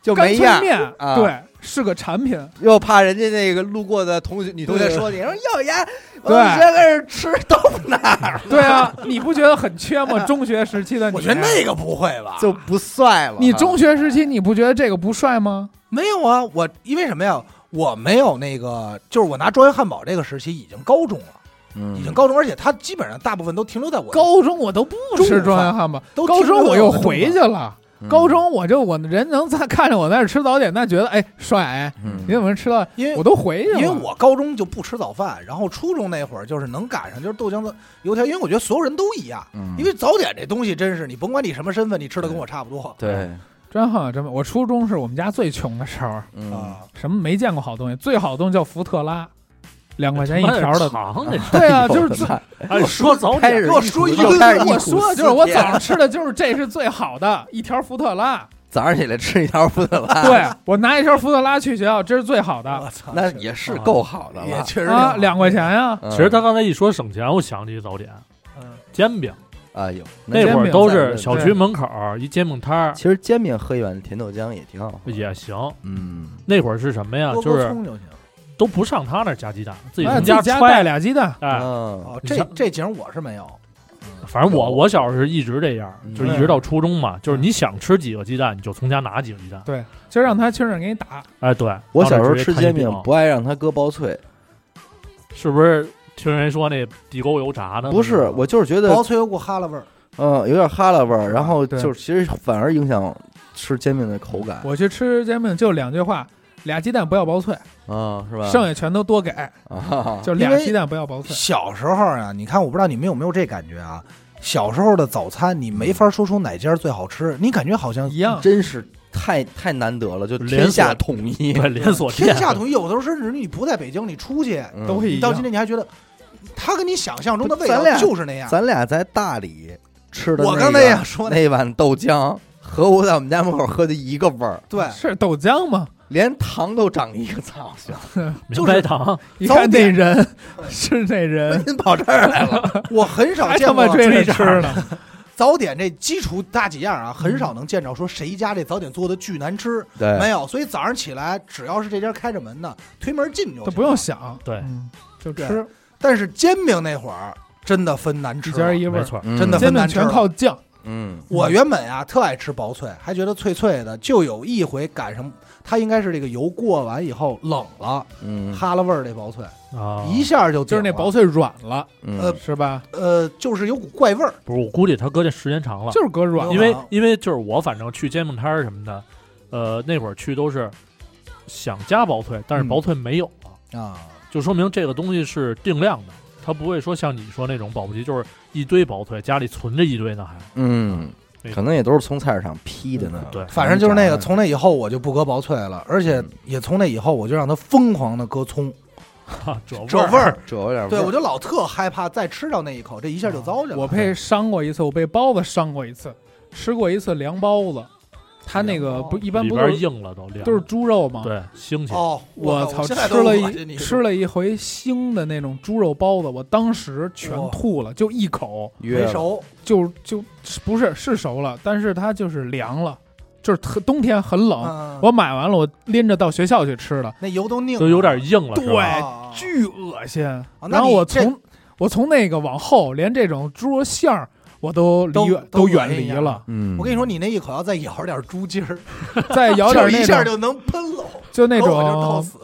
就干脆没样，面啊对是个产品，又怕人家那个路过的同学女同学说你说要呀，我对们学个是吃豆腐脑儿对啊，你不觉得很缺吗？中学时期的你，我觉得那个不会吧？就不帅了。你中学时期你不觉得这个不帅吗？没有啊，我因为什么呀？我没有那个，就是我拿庄园汉堡这个时期已经高中了，嗯已经高中，而且他基本上大部分都停留在我高中我都不吃庄园汉堡，高都高中我又回去了。嗯高中我就我人能在看着我在那吃早点，那觉得哎帅哎，嗯你怎么吃到？因为我都回去了，因为我高中就不吃早饭，然后初中那会儿就是能赶上就是豆浆的油条，因为我觉得所有人都一样，嗯因为早点这东西真是你甭管你什么身份，你吃的跟我差不多对，真好真。我初中是我们家最穷的时候，嗯，啊。什么没见过好东西，最好的东西叫福特拉，两块钱一条的。糖那是。对啊，就是最哎，说早点给我说一又个我开始忆苦说的就是我早上吃的就是这是最好的一条福特拉。早上起来吃一条福特拉，对，我拿一条福特拉去学校，这是最好的我操，那也是够好的了。也确实啊，两块钱呀。嗯其实他刚才一说省钱，我想起一早点，嗯煎饼。哎呦，那会儿都是小区门口一煎饼摊儿其实煎饼喝一碗甜豆浆也挺好。也行。嗯，那会儿是什么呀？就是葱就行。都不上他那儿加鸡蛋，自己哎从自己家带揣。俩鸡蛋，哎，嗯哦，这这景我是没有。反正我我小时候是一直这样，嗯就是一直到初中嘛，就是你想吃几个鸡蛋，你就从家拿几个鸡蛋。对，就让他亲手给你打。哎，对，我小时候吃煎饼不爱让他搁薄脆，是不是听人说那地沟油炸的？不是，我就是觉得薄脆有股哈喇味儿，嗯有点哈喇味儿，然后对就是其实反而影响吃煎饼的口感我去吃煎饼就两句话：俩鸡蛋不要薄脆，啊，是吧？剩下全都多给，啊，就俩鸡蛋不要薄脆。小时候啊，你看，我不知道你们有没有这感觉啊？小时候的早餐，你没法说出哪家最好吃，你感觉好像一样，真是太太难得了，就天下统一，对连锁天下统一。有的时候甚至你不在北京，你出去，嗯都会一你到今。天你还觉得他跟你想象中的味道就是那样。咱俩在大理吃的、我刚才也说那那碗豆浆，和我在我们家门口喝的一个味儿，对，是豆浆吗？连糖都长一个造型。明白糖，一看那早点人是那人，您跑这儿来了，我很少见过他妈追着吃呢。早点这基础大几样啊，很少能见着说谁家这早点做的巨难吃，对没有。所以早上起来，只要是这家开着门的，推门进就不用。想，对嗯，就对吃但是煎饼那会儿真的分难吃一，家一味儿，没错。嗯真的煎饼分难吃全靠酱。嗯我原本啊特爱吃薄脆，还觉得脆脆的。就有一回赶上，它应该是这个油过完以后冷了，嗯。哈了味儿这薄脆，啊，一下就就是那薄，脆软了，嗯呃是吧？呃，就是有股怪味儿。不是，我估计它搁这时间长了，就是搁软了，因为因为就是我反正去煎饼摊儿什么的，呃，那会儿去都是想加薄脆，但是嗯薄脆没有了，啊，就说明这个东西是定量的，它不会说像你说那种保不齐就是一堆薄脆，家里存着一堆呢还。嗯，那个可能也都是从菜市场批的呢。对。反正就是那个，从那以后我就不搁薄脆了，而且嗯。也从那以后我就让他疯狂的搁葱，哈，这这味儿。这有点味对，我就老特害怕再吃到那一口，这一下就糟践了。我被伤过一次，我被包子伤过一次，吃过一次凉包子，它那个不一般里不都是硬了都凉都是猪肉吗？对腥气。哦，我操，现在都吃了恶心你一吃了一回腥的那种猪肉包子，我当时全哇吐了，就一口，没熟，就就不是是熟了，但是它就是凉了，就是特冬天很冷。嗯我买完了，我拎着到学校去吃的，那油都拧了，就有点硬了，是对？啊巨恶心。那然后我这从我从那个往后，连这种猪肉馅儿我都离都远都远离了。嗯，我跟你说，你那一口要再咬点猪筋儿，再咬点 那种，下就能喷喽，就那种，死。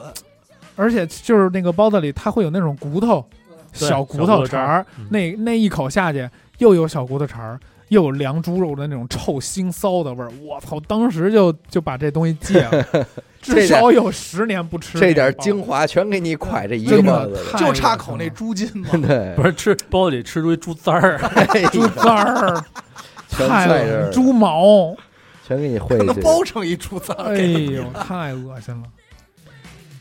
而且就是那个包子里它会有那种骨头，小骨头茬儿儿，嗯那那一口下去又有小骨头茬儿，又有凉猪肉的那种臭腥臊的味儿。我操！当时就就把这东西戒了，至少有十年不吃这点个包子精华全给你蒯这一个包子就差口那猪筋嘛，对，不是吃包子里吃出一猪簪儿，猪簪儿，太恶心，猪毛，全给你汇可能去。包成一猪杂。哎呦，太恶心了。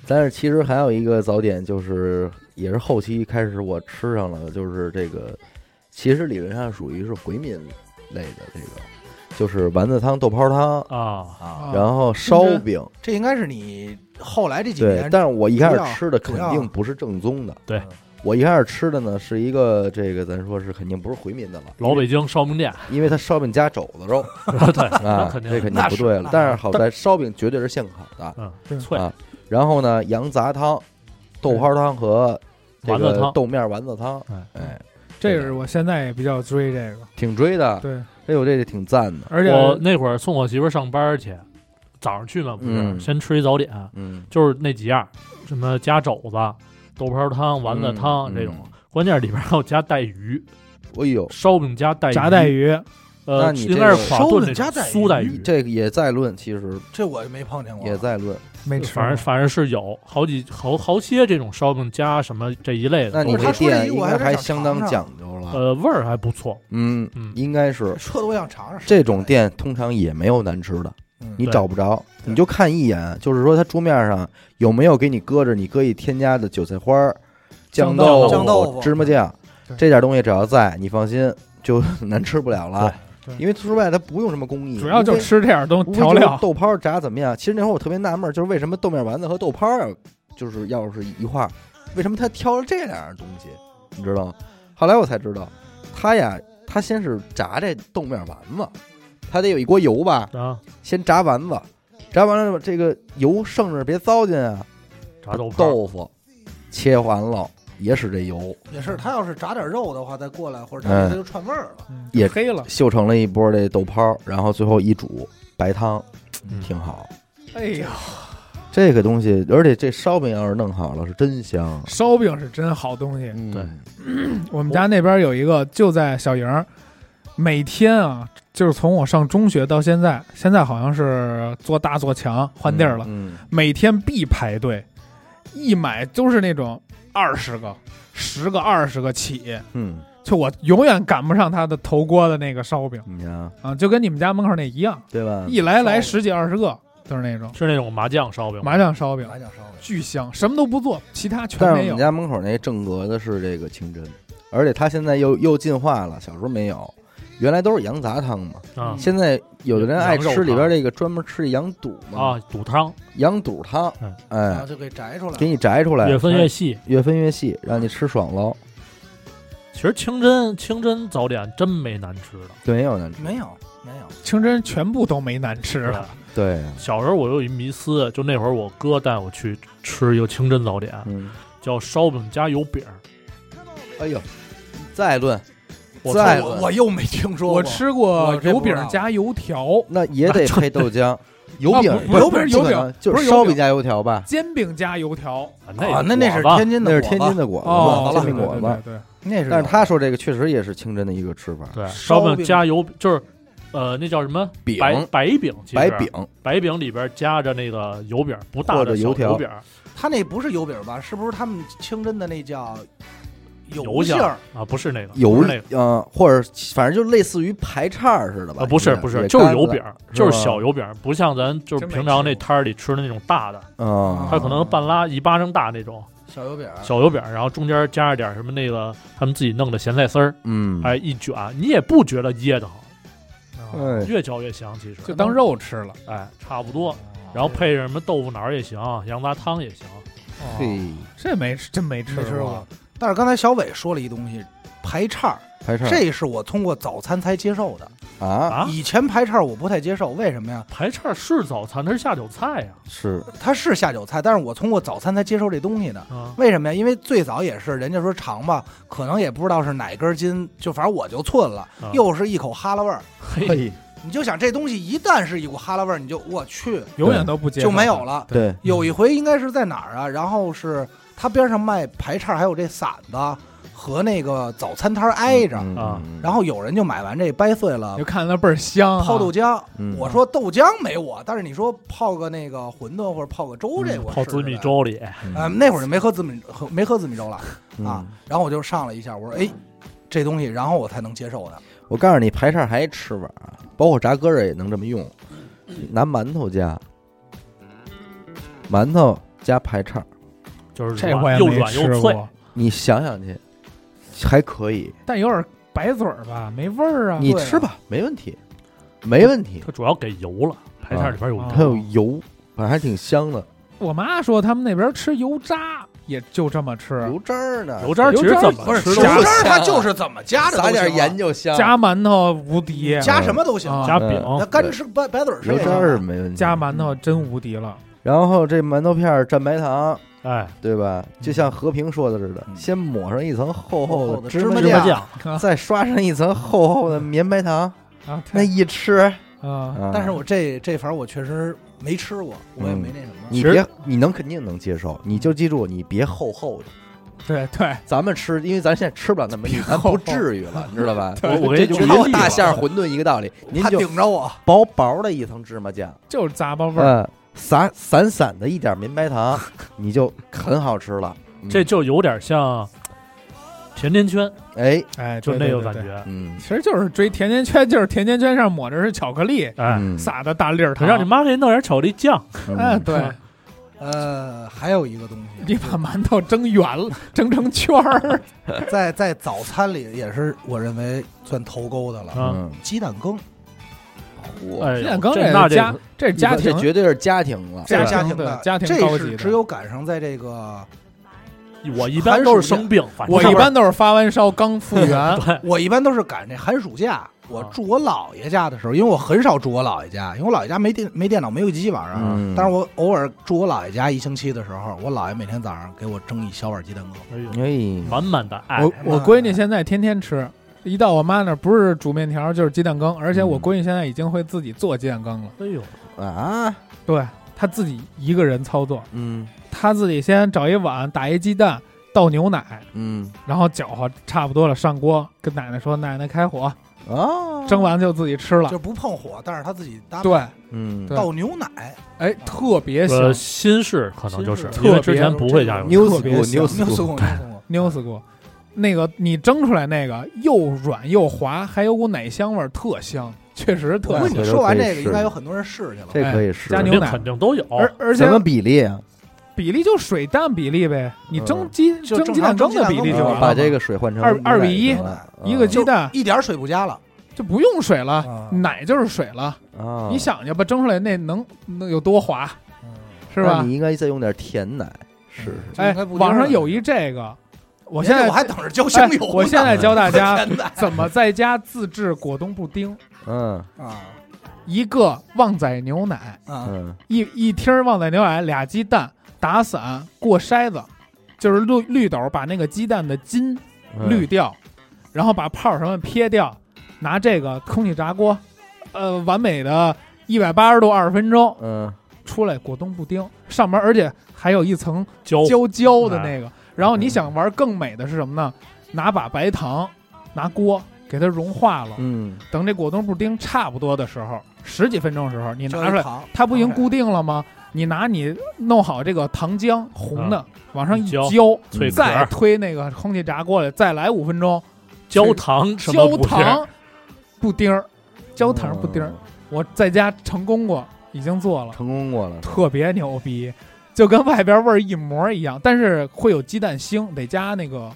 但是其实还有一个早点，就是也是后期开始我吃上了，就是这个，其实理论上属于是回民类的这个，就是丸子汤、豆泡汤，啊，啊，然后烧饼，这应该是你后来这几对年。但是我一开始吃的肯定不是正宗的，对。我一开始吃的呢是一个这个咱说是肯定不是回民的了，老北京烧饼店，因为它烧饼加肘子肉。对，那啊，肯定。这肯定不对了。但是好在烧饼绝对是现烤的，脆。啊然后呢，羊杂汤、豆泡汤和这个丸子汤。豆面丸子汤，哎哎，这是我现在也比较追这个，挺追的，对，哎呦，这个挺赞的，而且我那会儿送我媳妇儿上班去，早上去嘛，不是、嗯。先吃一早点，嗯，就是那几样，什么加肘子、豆泡汤、丸子汤、嗯这种，关键是里边还有加带鱼，哎呦，烧饼加带鱼，炸带，鱼，呃，那你这应该个烧是垮炖那饼加带鱼？种酥带鱼，这个也在论，其实。这我没碰见过，也在论。没吃，反正反正是有好几好好些这种烧饼加什么这一类的，那你这店应该还相当讲究了，呃味儿还不错，嗯嗯，应该是说的我想尝尝。这种店通常也没有难吃的，嗯你找不着，你就看一眼，就是说它桌面上有没有给你搁着你可以添加的韭菜花儿、酱豆酱豆腐芝麻酱这点东西只要在，你放心就 难吃不了了。因为说白了，它不用什么工艺，主要就吃这点东无非就是调料，豆泡炸怎么样？其实那会儿我特别纳闷儿，就是为什么豆面丸子和豆泡要就是要是一块儿，为什么他挑了这两样东西？你知道吗？后来我才知道，他呀，他先是炸这豆面丸子，他得有一锅油吧，啊，先炸丸子，炸完了这个油剩着别糟践啊，炸豆泡豆腐切完了也使这油，也是，他要是炸点肉的话，再过来或者嗯炸它就串味儿了。嗯也黑了，秀成了一波这豆泡，然后最后一煮白汤，嗯挺好。哎呦，这个东西，而且这烧饼要是弄好了，是真香。烧饼是真好东西。嗯对 我们家那边有一个，就在小营儿，每天啊，就是从我上中学到现在，现在好像是做大做强换地儿了，嗯，每天必排队，一买都是那种二十个、十个、二十个起，嗯，就我永远赶不上他的头锅的那个烧饼。你看啊，就跟你们家门口那一样，对吧？一来来十几二十个就是那种。是那种麻酱烧饼，麻酱烧饼，麻酱烧饼，巨香，什么都不做，其他全没有但是我们。家门口那正格的是这个清真，而且他现在又又进化了，小时候没有，原来都是羊杂汤嘛。啊现在有的人爱吃里边这个专门吃羊肚嘛，啊，肚汤羊肚汤嗯，哎然后，就给摘出来给。你摘出来，越分越细。越分越细，让你吃爽喽。其实清真清真早点真没难吃的，对，没有难吃。没有，没有。清真全部都没难吃是了，对，小时候我有一迷思，就那会儿我哥带我去吃一个清真早点，嗯，叫烧饼加油饼儿。哎呦，再论，我再我我又没听说过。我吃过油饼加油条，那也得配豆浆。油饼油饼油饼就是烧饼加油条吧？煎饼加油条。啊，那那是天津的，那是天津。的果子，哦，煎饼果子。对那是。但是他说这个确实也是清真的一个吃法，对烧烧饼饼加油就是呃那叫什么饼白白饼，白饼，白饼里边夹着那个油饼，不大的油条油饼儿，他那不是油饼吧？是不是他们清真的那叫油酱馅儿？啊，不是那个，油是那个嗯，或者反正就类似于排叉似的吧？啊，不是不是，就是油饼儿，就是小油饼儿，不像咱就是平常那摊儿里吃的那种大的，嗯，它可能半拉一巴掌大那种小油饼儿，小油饼儿，然后中间加上点什么那个他们自己弄的咸菜丝儿，嗯，哎，一卷，你也不觉得噎得慌，啊哎，越嚼越香。其实就当，肉吃了。哎，差不多。然后配着什么豆腐脑也行，羊杂汤也行。嘿，这没吃真没吃没吃过。但是刚才小伟说了一东西，排叉儿，排叉这是我通过早餐才接受的。啊，啊，以前排叉我不太接受，为什么呀？排叉是早餐，它是下酒菜呀。是它是下酒菜，但是我通过早餐才接受这东西的。啊，为什么呀？因为最早也是人家说尝吧，可能也不知道是哪根筋，就反正我就寸了，啊又是一口哈喇味儿。嘿，嘿，你就想这东西一旦是一股哈喇味儿，你就我去永远都不接受就没有了。对，有一回应该是在哪儿啊？然后是它边上卖排叉，还有这馓子和那个早餐摊挨着。嗯啊，然后有人就买完这掰碎了就看那倍儿香啊，泡豆浆。嗯我说豆浆没我，但是你说泡个那个馄饨或者泡个粥，这我泡紫试试呗。米粥里，呃，那会儿就没喝紫米喝没喝紫米粥了嗯啊。然后我就上了一下，我说哎，这东西，然后我才能接受的。我告诉你，排叉还吃法儿，包括炸鸽子也能这么用，拿馒头加，馒头加排叉，就是这我软又软又脆。过，你想想去，还可以，但有点白嘴儿吧，没味儿啊。对啊你吃吧，没问题，没问题，它主要给油了，排叉里边有啊。它有油，反正还挺香的，我妈说他们那边吃油渣，也就这么吃，油渣儿呢，油渣儿其实油渣怎么不是吃油渣儿，它就是怎么加的都行啊，撒点盐就香，加馒头无敌，加什么都行。加饼，那干吃白白嘴儿吃油渣儿也行啊。没问题，加馒头真无敌了。然后这馒头片儿蘸白糖，哎，对吧？就像和平说的似的，嗯。先抹上一层厚厚的芝麻酱，再刷上一层厚厚的绵白糖，啊，那一吃，啊，啊。但是我这这反正我确实没吃过，我也没那什么。你别，你能肯定能接受，你就记住，你别厚厚的。对对，咱们吃，因为咱现在吃不了那么硬，咱不至于了，你知道吧？我我这就跟大馅儿馄饨一个道理，您就顶着我，薄薄的一层芝麻酱，就是杂巴味儿。嗯，撒散散的一点绵白糖，你就很好吃了。嗯。这就有点像甜甜圈，哎，哎，就对对对对那个感觉。嗯，其实就是追甜甜圈，就是甜甜圈上抹着是巧克力，哎，嗯。撒的大粒儿糖。让你妈给你弄点巧克力酱，嗯。哎，对，呃，还有一个东西。你，把馒头蒸圆了，蒸成圈儿。在在早餐里也是我认为算头钩的了，啊嗯，鸡蛋羹。嚯哎呦，鸡蛋羹这家，这是家庭这绝对是家庭了。这是家庭家庭的，家庭这高级的是只有赶上在这个我一般都是生病，反正我一般都是发完烧刚复原，我一般都是赶这寒暑假，我啊住我姥爷家的时候，因为我很少住我姥爷家，因为我姥爷家没电没电脑没有机晚上，嗯但是我偶尔住我姥爷家一星期的时候，我姥爷每天早上给我蒸一小碗鸡蛋羹，哎呦，哎，满满的爱我我闺女现在天天吃，一到我妈那儿不是煮面条就是鸡蛋羹，而且我闺女现在已经会自己做鸡蛋羹了。哎呦，啊，对她自己一个人操作，嗯她自己先找一碗打一鸡蛋，倒牛奶，嗯然后搅和差不多了上锅，跟奶奶说：“奶奶开火，哦，蒸完就自己吃了就。不碰火，但是他自己搭”对，嗯对倒牛奶，哎，特别新式可能就是新式因为之前不会加油，牛死过，牛死过。牛死过。那个你蒸出来那个又软又滑，还有股奶香味儿，特香，确实特香不过。你说完这个，应该有很多人试去了。这可以试加牛奶肯定都有。而而且什么比例啊？比例就水蛋比例呗，你蒸鸡就蒸鸡蛋蒸的比例就完了嘛。把这个水换成二牛奶二比一就完了一个鸡蛋一点水不加了，就不用水了啊，奶就是水了。啊，你想去吧，蒸出来那能能有多滑，是吧你？应该再用点甜奶试试。哎网上有一这个，我我现在我还等着浇香油我现在教大家 怎么在家自制果冻布丁。嗯啊一个旺仔牛奶，啊嗯一一听旺仔牛奶，俩鸡蛋打散过筛子，就是绿绿豆把那个鸡蛋的筋嗯滤掉，然后把泡儿什么撇掉，拿这个空气炸锅，呃，完美的一百八十度二十分钟嗯出来果冻布丁，上面而且还有一层胶焦焦的哎那个。然后你想玩更美的是什么呢？拿把白糖，拿锅给它融化了，嗯。等这果冻布丁差不多的时候，十几分钟的时候，你拿出来，它不已经固定了吗？你拿你弄好这个糖浆红的，往上一浇再推那个空气炸锅里，再来五分钟，焦糖什么焦糖布丁儿，焦糖布丁儿嗯，我在家成功过，已经做了，成功过了。特别牛逼，就跟外边味儿一模一样，但是会有鸡蛋腥，得加那个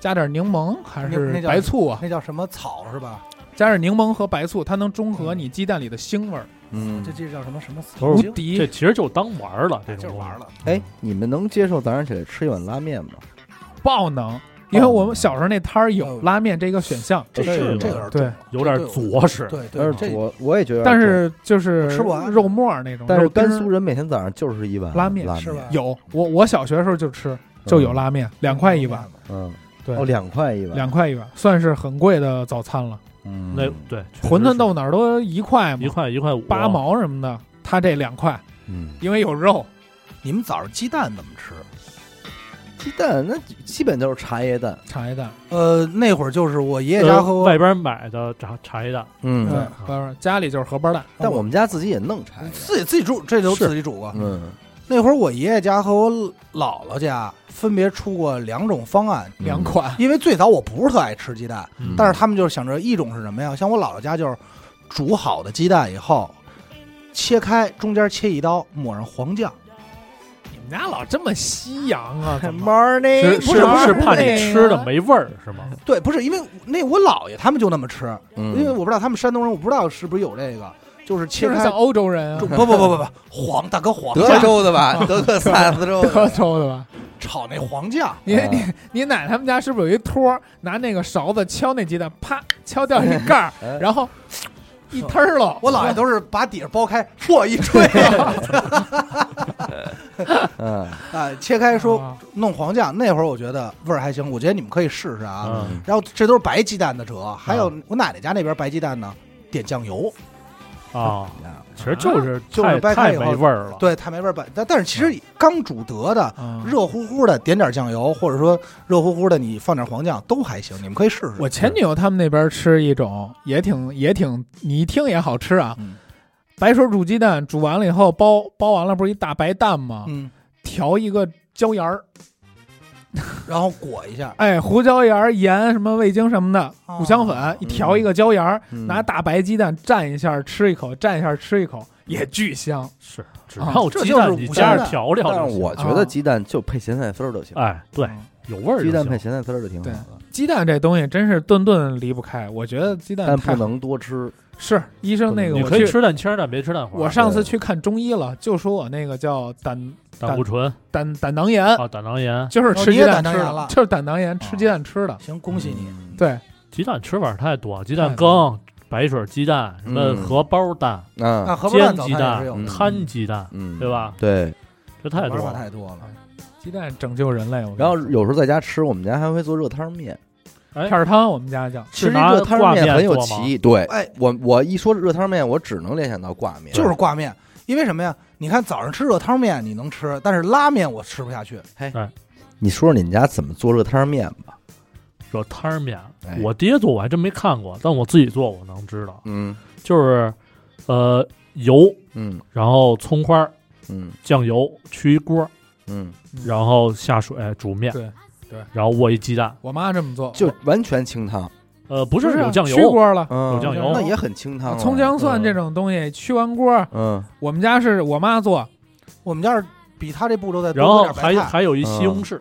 加点柠檬还是那那叫白醋啊？那叫什么草是吧？加点柠檬和白醋，它能中和你鸡蛋里的腥味儿，嗯这，这叫什么什么不是这无敌。其实就当玩儿了，这就是玩了。哎，你们能接受早上起来吃一碗拉面吗？爆能，因为我们小时候那摊儿有拉面这个选项，这这个是这个对，有点着实。对但是对这我我也觉得，但是就是吃不完肉沫儿那种，但是甘肃人每天早上就是一碗拉面。拉是吧？有我我小学的时候就吃，就有拉面，两块一碗，，嗯，对哦，两块一碗，两块一碗，算是很贵的早餐了。嗯，那对馄饨豆豆哪儿都一块嘛，一块一块五八，毛什么的，他这两块，嗯，因为有肉。你们早上鸡蛋怎么吃？鸡蛋那基本都是茶叶蛋，茶叶蛋，呃，那会儿就是我爷爷家和外边买的茶茶叶蛋，嗯对，不是家里就是荷包蛋，但我们家自己也弄茶叶蛋，自己自己煮，这都自己煮过。嗯，那会儿我爷爷家和我姥姥家分别出过两种方案，嗯两款。因为最早我不是特爱吃鸡蛋，嗯但是他们就是想着一种是什么呀？像我姥姥家就是煮好的鸡蛋以后切开，中间切一刀，抹上黄酱。你们家老这么西洋啊？怎么 morning，是是不是是怕你那吃的没味儿是吗？对，不是因为那我姥爷他们就那么吃，嗯因为我不知道他们山东人，我不知道是不是有这个，就是切开像欧洲人啊不，不不不不不黄大哥黄德州的吧，德克萨斯州的，德州的吧？炒那黄酱，你啊你你奶他们家是不是有一托儿，拿那个勺子敲那鸡蛋，啪敲掉一盖儿，哎然后一摊儿了。我姥爷都是把底下剥开，嚯一吹，嗯。啊，切开说啊弄黄酱，那会儿我觉得味儿还行，我觉得你们可以试试啊。嗯，然后这都是白鸡蛋的折，还有我奶奶家那边白鸡蛋呢，点酱油，啊，呀其实就是就是掰开以后没味儿了。对，太没味儿白。但但是其实刚煮得的，嗯热乎乎的，点点酱油，或者说热乎乎的，你放点黄酱都还行，你们可以试试。我前女友他们那边吃一种也挺也挺，你一听也好吃啊。嗯白水煮鸡蛋，煮完了以后包包完了，不是一大白蛋吗？嗯，调一个椒盐儿，然后裹一下，哎，胡椒盐儿、盐什么味精什么的，哦。五香粉一调一个椒盐儿，嗯。拿大白鸡蛋蘸一下吃一口，蘸一下吃一口，也巨香。是，只啊。要这就是鸡蛋你五加香调料但就是。我觉得鸡蛋就配咸菜丝儿就行，哎，对，嗯。有味儿就鸡蛋配咸菜丝儿就挺好对。的，鸡蛋这东西真是顿顿离不开，我觉得鸡蛋但不能多吃。是医生那个你可以我去，吃蛋清儿，但别吃蛋黄。我上次去看中医了，就说我那个叫胆胆固醇胆胆囊炎，啊，胆囊炎，就是吃鸡蛋吃的，就是胆囊炎，吃鸡蛋吃的。行，恭喜你。嗯，对，鸡蛋吃法太多，鸡蛋羹、白水鸡蛋、什么嗯荷包蛋、啊，啊，荷包蛋早煎鸡蛋摊鸡蛋，嗯，对？吧？对。这太多了。太多了。鸡蛋拯救人类。然后有时候在家吃，我们家还会做热汤面。哎。片，儿汤，我们家叫其实拿热汤面很有歧义。对，哎，我我一说热汤面，我只能联想到挂面，就是挂面，因为什么呀？你看早上吃热汤面你能吃，但是拉面我吃不下去。你说说你们家怎么做热汤面吧？热汤儿面哎，我爹做我还真没看过，但我自己做我能知道，嗯。就是呃油，嗯。然后葱花儿、嗯。酱油，去一锅，嗯，然后下水煮面，对对。然后卧一鸡蛋，我妈这么做，就完全清汤，呃，不不是啊有酱油，去锅了，嗯，有酱油。那也很清汤了。葱姜蒜嗯。这种东西去完锅，嗯。我们家是我妈做，我们家是比他这步骤再然后多搁点白菜。还还有一西红柿，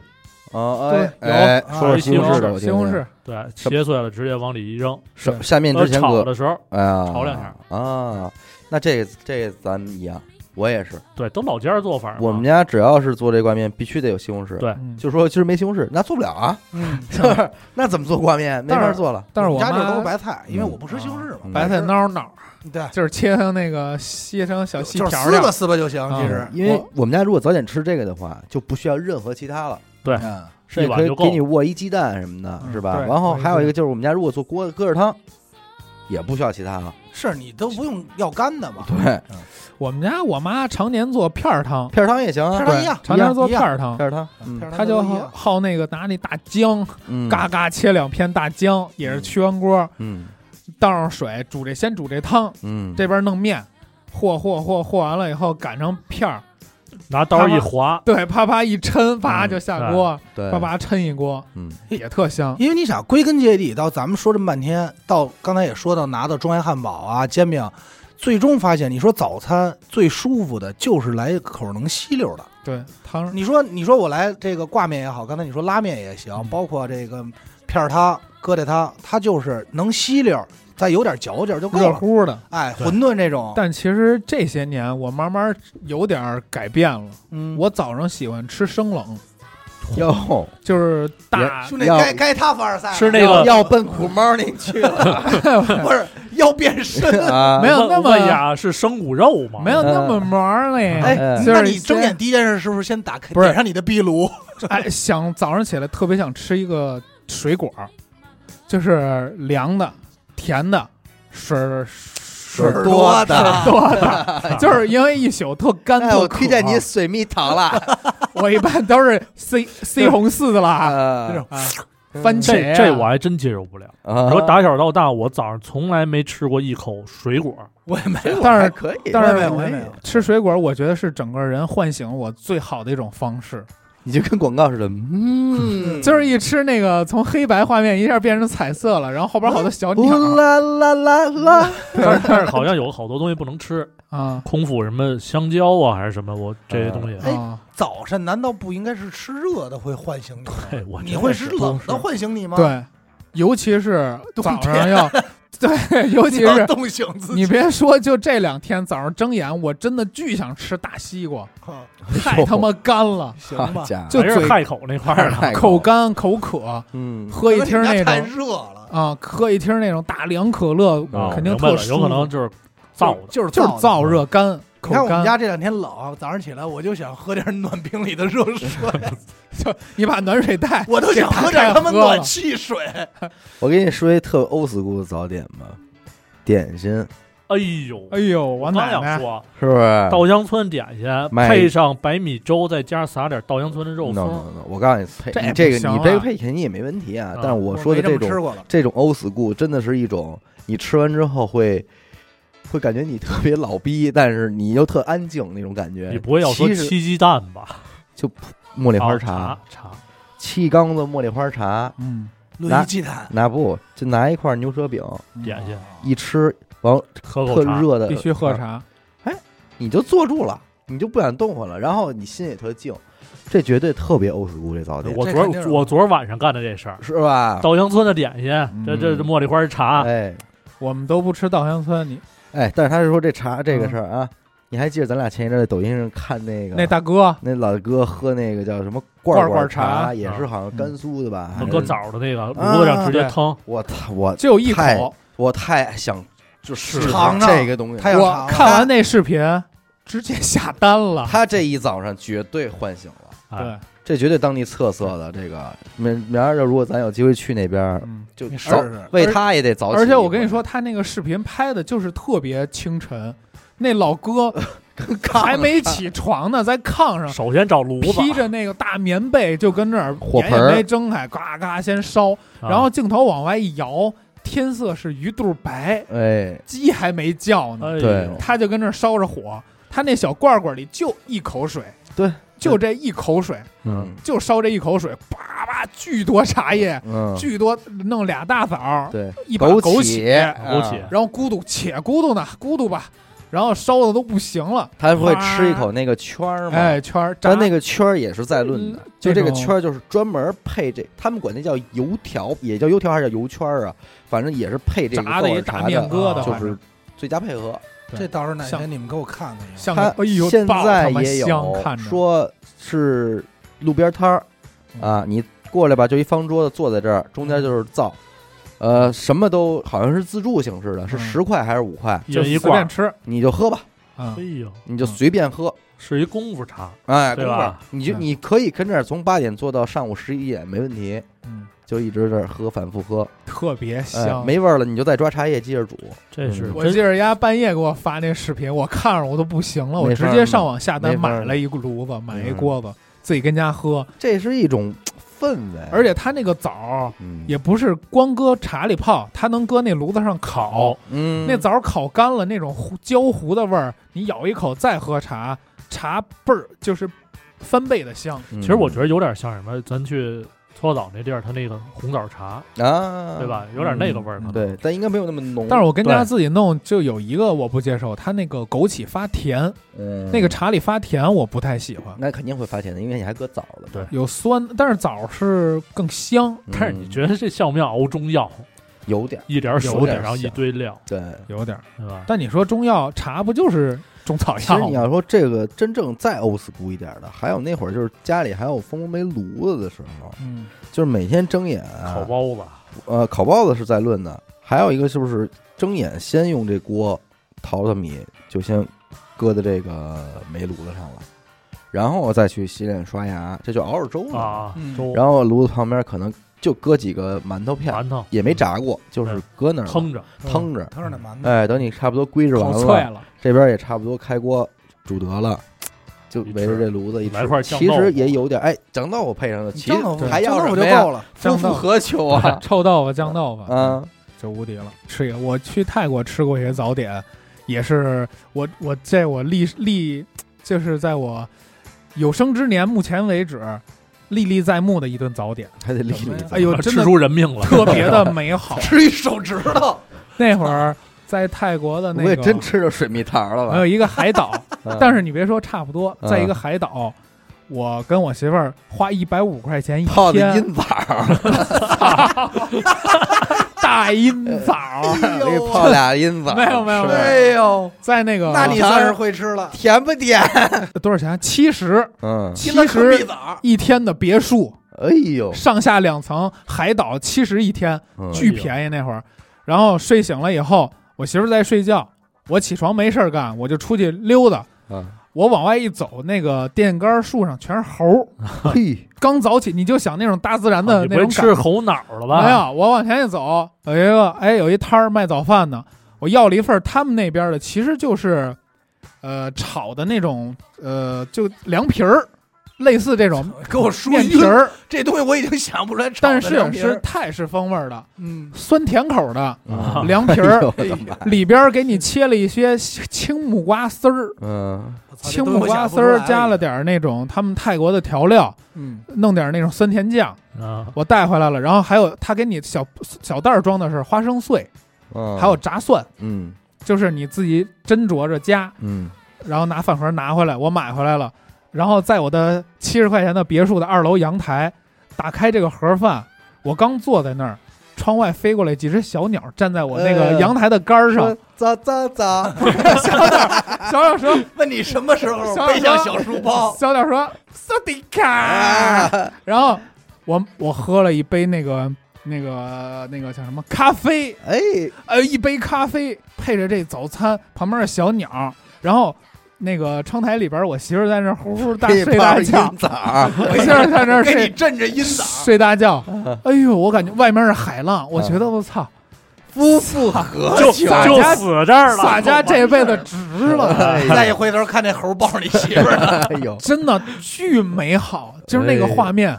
啊哎对哎，有。说说西红柿的，西。红柿，对，切碎了直接往里一扔，是下面呃，之前搁炒的时候，哎呀炒两下。啊，那这这咱们一样，我也是，对，都老家儿做法嘛。我们家只要是做这挂面，必须得有西红柿。对嗯就说今儿没西红柿，那做不了啊，嗯，是不是？那怎么做挂面？没但是法做了。但是我我们家这都是白菜，因为我不吃西红柿嘛嗯。白菜孬，孬孬，对，就是切成那个切成小细条儿撕吧，撕吧就行。啊其实，因为我们家如果早点吃这个的话，就不需要任何其他了，嗯，甚至可以一碗就够给你握一鸡蛋什么的，嗯是吧？然后还有一个就是我们家如果做锅疙瘩汤，也不需要其他了。是你都不用要干的嘛。对，我们家我妈常年做片儿汤，片儿汤也行啊，片儿汤一样，常年做片儿汤片，儿汤，嗯片汤她就好好那个拿那大姜，嗯，嘎嘎切两片大姜，也是去完锅嗯倒上水煮这先煮这汤，嗯，这边弄面，和和和和完了以后擀成片儿，拿刀一划，对，啪啪一抻，啪嗯就下锅，对，啪啪抻一锅，嗯也特香。因为你想，归根结底，到咱们说这么半天，到刚才也说到拿到中原汉堡啊、煎饼，最终发现，你说早餐最舒服的就是来一口能吸溜的。对，汤你说，你说我来这个挂面也好，刚才你说拉面也行，嗯包括这个片儿汤，疙瘩汤，它就是能吸溜儿，再有点嚼劲儿就够热。乎的。哎，馄饨这种，但其实这些年我慢慢有点儿改变了，嗯，我早上喜欢吃生冷，哟，就是大兄弟该该他凡尔赛了，是那个要奔苦猫那去了 不是要变身。啊！没有那么呀，是生骨肉吗？没有那么忙儿嘞。哎哎，就是那你睁眼第一件事是不是先打开不是点上你的壁炉？哎，想早上起来特别想吃一个水果，就是凉的、甜的、水儿水水多的水多的，就是因为一宿特干哎，特渴。我推荐你水蜜桃了。我一般都是西西 红柿的啦，啊这种啊，番茄这啊这我还真接受不了。啊说打小到大，我早上从来没吃过一口水果。我也没有，但是可以，但是我也没有吃水果，我觉得是整个人唤醒我最好的一种方式。你就跟广告似的，嗯，就是一吃那个从黑白画面一下变成彩色了，然后后边好多小鸟。啦啦啦啦，但是但是好像有好多东西不能吃，啊。空腹什么香蕉啊还是什么，我这些东西，哎啊，早晨难道不应该是吃热的会唤醒你吗？哎，我你会吃冷是。的唤醒你吗？，对，尤其是早上要 对，尤其是冻醒自己。你别说，就这两天早上睁眼，我真的巨想吃大西瓜，啊 太他妈干了，行吧，就嘴口那块儿了。口干口渴，嗯，喝一听那种太热了，啊，喝一听那种大凉可乐，啊肯定特舒服有可能就是燥。就是就是燥燥热干口你看我们。家这两天冷，早上起来我就想喝点暖瓶里的热水，就你把暖水袋我都想喝点他妈暖气水。我给你说一特 old school 的早点吧，点心哎呦，哎呦，我我刚奶奶想说，是不是？稻香村点心配上白米粥，再加上撒点稻香村的肉 no no 松，no，我告诉你，配这个你这个配肯定也没问题啊啊。但是我说的这种这种 old school 真的是一种，你吃完之后会会感觉你特别老逼，但是你又特安静那种感觉。你不会要说七鸡蛋吧？就茉莉花啊茶，茶，七缸子茉莉花茶，嗯，拿鸡蛋，拿不就拿一块牛舌饼。点心。一吃，完喝口茶，特热的必须喝茶。哎。你就坐住了，你就不想动弹了，然后你心也特静，这绝对特别 old school 这早点，我昨儿我昨儿晚上干的这事儿，是吧？稻香村的点心，这这这茉莉花茶，哎。我们都不吃稻香村，你哎，但是他是说这茶这个事儿啊，你还记得咱俩前一阵在抖音上看那个那大哥？那老哥喝那个叫什么罐罐茶茶，也是好像甘肃的吧？还是搁枣的那个炉子上直接腾，我操，我就一口。我太想就是尝尝。这个东西。我看完那视频，直接下单了。他这一早上绝对唤醒了，哎对，这绝对当地特色的这个。明明儿如果咱有机会去那边。就早为他也得早起。而且我跟你说，，他那个视频拍的就是特别清晨，那老哥 还没起床呢，在炕上首先找炉子，披着那个大棉被，就跟那儿眼火盆没睁开，嘎嘎先烧，啊然后镜头往外一摇，天色是鱼肚白，哎，鸡还没叫呢，对他就跟那儿烧着火，他那小罐罐里就一口水，对，就这一口水，嗯就烧这一口水，叭叭巨多茶叶，嗯，巨多，弄俩大枣，对，一把枸枸杞，枸杞啊然后咕嘟且咕嘟呢，咕嘟吧，然后烧的都不行了，他会吃一口那个圈儿吗？哎，圈儿炸但那个圈儿也是在论的嗯，就这个圈儿就是专门配这，他们管那叫油条，也叫油条还是叫油圈儿啊？反正也是配这个炸的一大豆儿茶面疙瘩，就是最佳配合。对这到时候哪天你们给我看看一下。像他现在也有说是路边摊儿啊，你过来吧，就一方桌子坐在这儿，中间就是灶，呃，什么都好像是自助形式的，是嗯。十块还是五块，就一罐儿，随便吃。你就喝吧，啊哎，呦，你就随便喝。是一功夫茶，哎，对吧？你就嗯。你可以跟这儿从八点做到上午十一点没问题，嗯，就一直这儿喝，反复喝，特别哎，香。没味儿了你就再抓茶叶接着煮。这是嗯我真记着人家半夜给我发那视频，我看着我都不行了，我直接上网下单买了一个炉子，买一嗯锅子，自己跟家喝。这是一种氛围，而且它那个枣也不是光搁茶里泡，它能搁那炉子上烤。嗯，那枣儿烤干了，那种焦糊的味儿，你咬一口再喝茶，茶倍儿就是翻倍的香。嗯其实我觉得有点像什么，咱去搓澡那地儿，它那个红枣茶，啊，对？吧？有点那个味儿，可能。对，但应该没有那么浓。但是我跟家自己弄，就有一个我不接受，它那个枸杞发甜，嗯，那个茶里发甜，我不太喜欢。那肯定会发甜的，因为你还搁枣了。对有酸，但是枣是更香，嗯，但是你觉得这像不像熬中药？有点儿一点有水，点然后一堆料，对。有点儿。对吧？但你说中药茶不就是中草其实？你要说这个真正再 old school 一点的，还有那会儿就是家里还有蜂窝煤炉子的时候，嗯，就是每天睁眼啊烤包子，呃，烤包子是在论的，还有一个就是睁眼先用这锅淘淘米，就先搁在这个煤炉子上了，然后我再去洗脸刷牙，这就熬着粥了。啊嗯，粥，然后炉子旁边可能就搁几个馒头片，馒头也没炸过，就是搁那儿腾着，腾着。腾着那馒头，哎，等你差不多归置完了，了。这边也差不多开锅煮得了。就围着这炉子一块，酱其实也有点哎，酱豆腐配上了，其实还要什么了。夫复何求啊？臭豆腐、酱豆腐，嗯，就无敌了。吃一个，我去泰国吃过一些早点，也是我我在我历历就是在我有生之年目前为止历历在目的一顿早点。还得历历。哎呦，真的吃出人命了，特别的美好。吃一手指头，那会儿在泰国的那个，我也，真吃着水蜜桃了吧？还有一个海岛，嗯。但是你别说，差不多，嗯。在一个海岛，我跟我媳妇儿花一百五块钱一泡的天，阴枣，大阴枣，泡俩阴枣儿，没有没有没有。哎呦，在那个那你算是会吃了。甜不甜？多少钱？七十，嗯，七十，一天的别墅，哎呦，上下两层，海岛七十一天，嗯。巨便宜那会儿。然后睡醒了以后，我媳妇儿在睡觉，我起床没事儿干，我就出去溜达。啊，我往外一走，那个电杆树上全是猴儿。嘿，刚早起，你就想那种大自然的那种感觉。吃猴脑了吧？没有，我往前一走，有一个哎，有一摊儿卖早饭的，我要了一份儿他们那边的，其实就是，呃，炒的那种，呃，就凉皮儿，类似这种 给我说晕面皮儿，这东西我已经想不出来炒但是是。泰式风味儿的，嗯，酸甜口的啊。凉皮儿 里边儿给你切了一些青木瓜丝儿，嗯，青木瓜丝儿加了，点儿那种他们泰国的调料，嗯，弄点儿那种酸甜酱，啊，我带回来了。然后还有他给你小小袋儿装的是花生碎，嗯还有炸蒜，嗯。就是你自己斟酌着加，嗯，然后拿饭盒拿回来，我买回来了。然后在我的七十块钱的别墅的二楼阳台，打开这个盒饭，我刚坐在那儿，窗外飞过来几只小鸟，站在我那个呃阳台的杆儿上。咋咋咋？小鸟小鸟说问你什么时候小背上小书包？小鸟说萨迪卡，啊，然后我我喝了一杯那个那个那个叫什么咖啡，哎，呃，一杯咖啡配着这早餐，旁边的小鸟，然后那个窗台里边，我媳妇儿在那儿呼呼大睡大觉 我媳妇儿在那儿给 你睡镇着阴枣，睡大觉。哎呦，我感觉外面是海浪，我觉得我操，夫复何就求？就洒家死这儿了。洒家这辈子值了，再一回头看那猴抱着你媳妇儿呢，哎呦，真的巨美好，就是那个哎画面。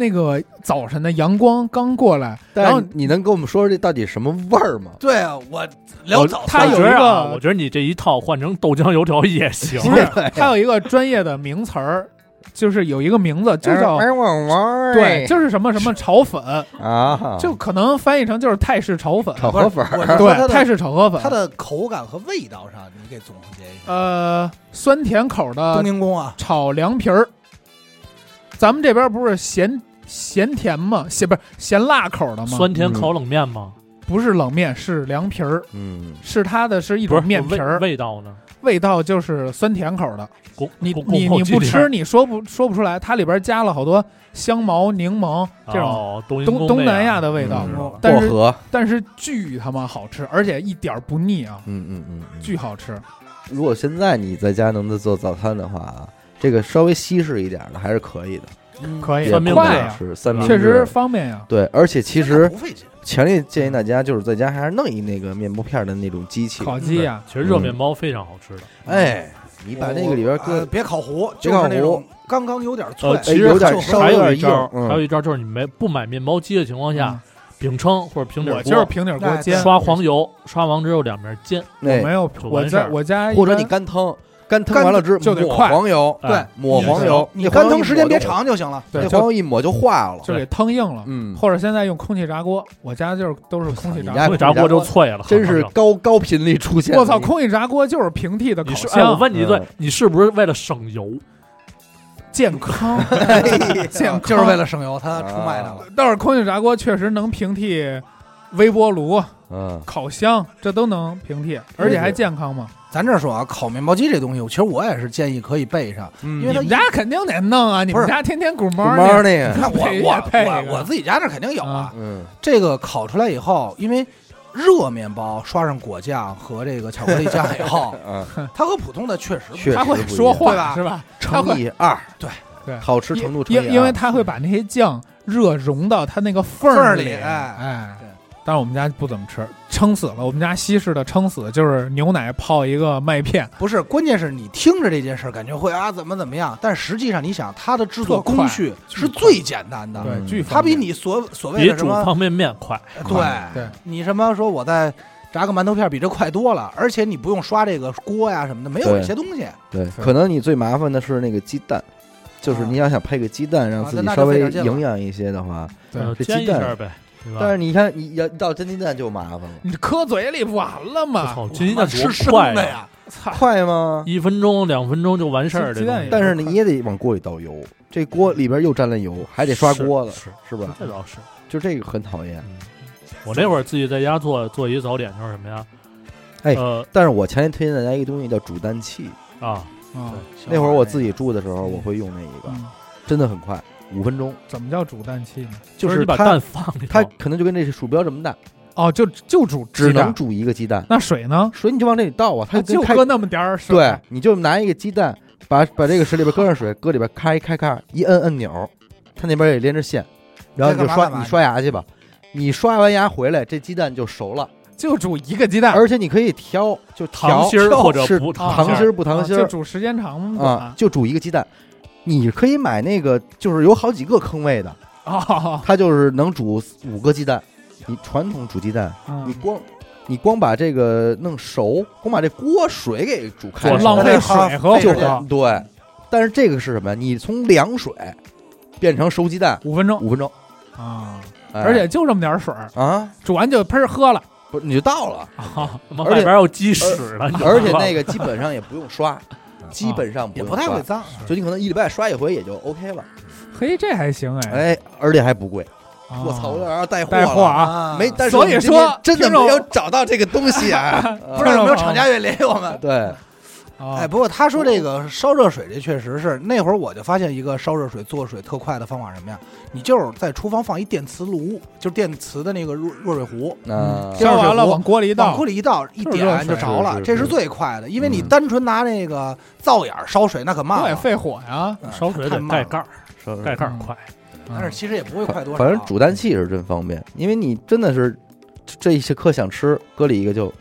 那个早晨的阳光刚过来，然后你能跟我们说说这到底什么味儿吗？对啊，我聊早他有一个啊我觉得你这一套换成豆浆油条也行。不是它有一个专业的名词儿，就是有一个名字就叫哎汪汪，对，就是什么什么炒粉，啊，就可能翻译成就是泰式炒粉，炒河粉，对，泰式炒河粉，它的口感和味道上，你给总结一下。呃酸甜口东的宁宫啊，炒凉皮儿，咱们这边不是咸咸甜嘛？咸不是咸辣口的吗？酸甜烤冷面吗？不是冷面，是凉皮儿，嗯，是它的是一不是种面皮儿，味味道呢？味道就是酸甜口的。宫你宫你你不吃，你说不说不出来，它里边加了好多香茅、柠檬这种哦东东东南亚的味道但是薄荷，但是巨他妈好吃，而且一点儿不腻啊，嗯嗯嗯嗯，巨好吃。如果现在你在家能做早餐的话啊，这个稍微西式一点的还是可以的，可以。快呀，是三明治，确实方便呀。对，而且其实不费劲，强烈建议大家就是在家还是弄一那个面包片的那种机器，烤鸡呀，其实热面包非常好吃的。哎，你把那个里边呃搁，别烤糊，别烤糊就是那种刚刚有点脆呃，，其实有点还稍微有点还有一招硬，嗯。还有一招就是你没不买面包机的情况下，饼铛或者平底嗯我就是锅平底锅哎煎，刷黄油，刷完之后两面煎。我没有，就我在完事儿我家一般或者你干汤，干腾完了之后就得抹快黄油，哎对，抹黄油，你干腾时间别长就行了。对，黄油一抹就化了。就给腾硬了。嗯，或者现在用空气炸锅，我家就是都是空气炸你家锅。会炸锅就脆了，真是很高高频率出现。我操，空气炸锅就是平替的烤你是哎，我箱，问你一句嗯，你是不是为了省油？健康。哎 健康就是为了省油，他出卖它了。倒是空气炸锅确实能平替微波炉、嗯，烤箱，这都能平替，而且还健康嘛。咱这说啊，烤面包机这东西，其实我也是建议可以备上，因因为它你们家肯定得弄啊！你不是。们家天天鼓猫猫呢，猫那个，那我我配我我自己家那肯定有啊。嗯，这个烤出来以后，因为热面包刷上果酱和这个巧克力酱以后，嗯，它和普通的确实不确他会说话对吧？是吧？乘以二，对。对。好吃程度乘以二，因因为它会把那些酱热融到它那个缝儿里哎。但是我们家不怎么吃，撑死了。我们家西式的撑死就是牛奶泡一个麦片，不是，关键是你听着这件事儿感觉会啊怎么怎么样，但实际上你想，它的制作工序是最简单的，对，它比你所所谓的什么煮方便面快。对对。你什么说我在炸个馒头片比这快多了，而且你不用刷这个锅呀什么的，没有对。这些东西。对，对。可能你最麻烦的是那个鸡蛋，就是啊你要想配个鸡蛋，让自己稍微营养一些的话，对呃这鸡蛋煎一下呗，对吧？但是你看你要到真鸡蛋就麻烦了，你磕嘴里不完了我吗？操，煎鸡蛋吃多生快呀！的呀，操！快吗？一分钟、两分钟就完事儿，鸡蛋也这东西但是你也得往锅里倒油，这锅里边又沾了油，还得刷锅子，是是吧？这倒是。就这个很讨厌。嗯，我那会儿自己在家做做一个早点就是什么呀？哎呃但是我强烈推荐大家一个东西叫煮蛋器，啊，啊，那会儿我自己住的时候，我会用那一个，嗯，真的很快，五分钟，怎么叫煮蛋器呢？就是你把它蛋放里头，它可能就跟这鼠标这么大，哦，就就煮只鸡蛋能煮一个鸡蛋，那水呢？水你就往这里倒啊，它它就跟开搁那么点儿水，对，你就拿一个鸡蛋，把把这个水里边搁上水，搁里边开开开，一摁按钮，它那边也连着线，然后你就这干嘛干嘛刷你刷牙去吧。你刷完牙回来，这鸡蛋就熟了，就煮一个鸡蛋，而且你可以挑，就糖心儿或者是不糖心心儿不糖心儿啊就煮时间长啊，就煮一个鸡蛋。你可以买那个，就是有好几个坑位的，啊，它就是能煮五个鸡蛋。你传统煮鸡蛋，你嗯光你光把这个弄熟，光把这锅水给煮开了，浪费水和就火很对。但是这个是什么？呀？你从凉水变成熟鸡蛋五分钟。五分钟，啊，哎。而且就这么点儿水儿，啊，煮完就喷喝了。不是你就倒了，啊，而且他妈外边有鸡屎了，你知道吗？而且那个基本上也不用刷，基本上也不太会脏。就你可能一礼拜刷一回也就 OK 了，嘿，这还行哎，哎，而且还不贵。啊。我操，我有点要带货带货了，啊，没，但是所以我们今天说真的没有找到这个东西啊，不知道有没有厂家愿意联系我们？对，啊哎，不过他说这个烧热水，这确实是那会儿我就发现一个烧热水做水特快的方法什么呀？你就是在厨房放一电磁炉，就是电磁的那个热热水壶，那这样壶烧完了往锅里一倒往锅，里一倒，一点就着了，这是是最快的。因为你嗯单纯拿那个灶眼烧水，那可慢了，对，费火呀，嗯烧水得太慢盖盖儿，盖盖儿快。但是其实也不会快多少。反正煮蛋器是真方便，因为你真的是这一些课想吃，搁里一个就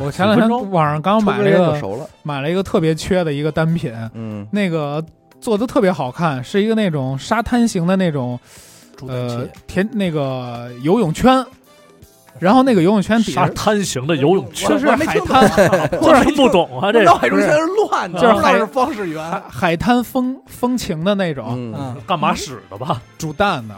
我前两天网上刚买了一个熟了，买了一个特别缺的一个单品，嗯，那个做的特别好看，是一个那种沙滩型的那种呃器，田那个游泳圈，然后那个游泳圈底沙下滩型的游泳圈就，是海滩，我真不懂啊，这脑海中不是全是乱的，就是海方式海圆。海滩风风情的那种干嘛使的吧？煮蛋的，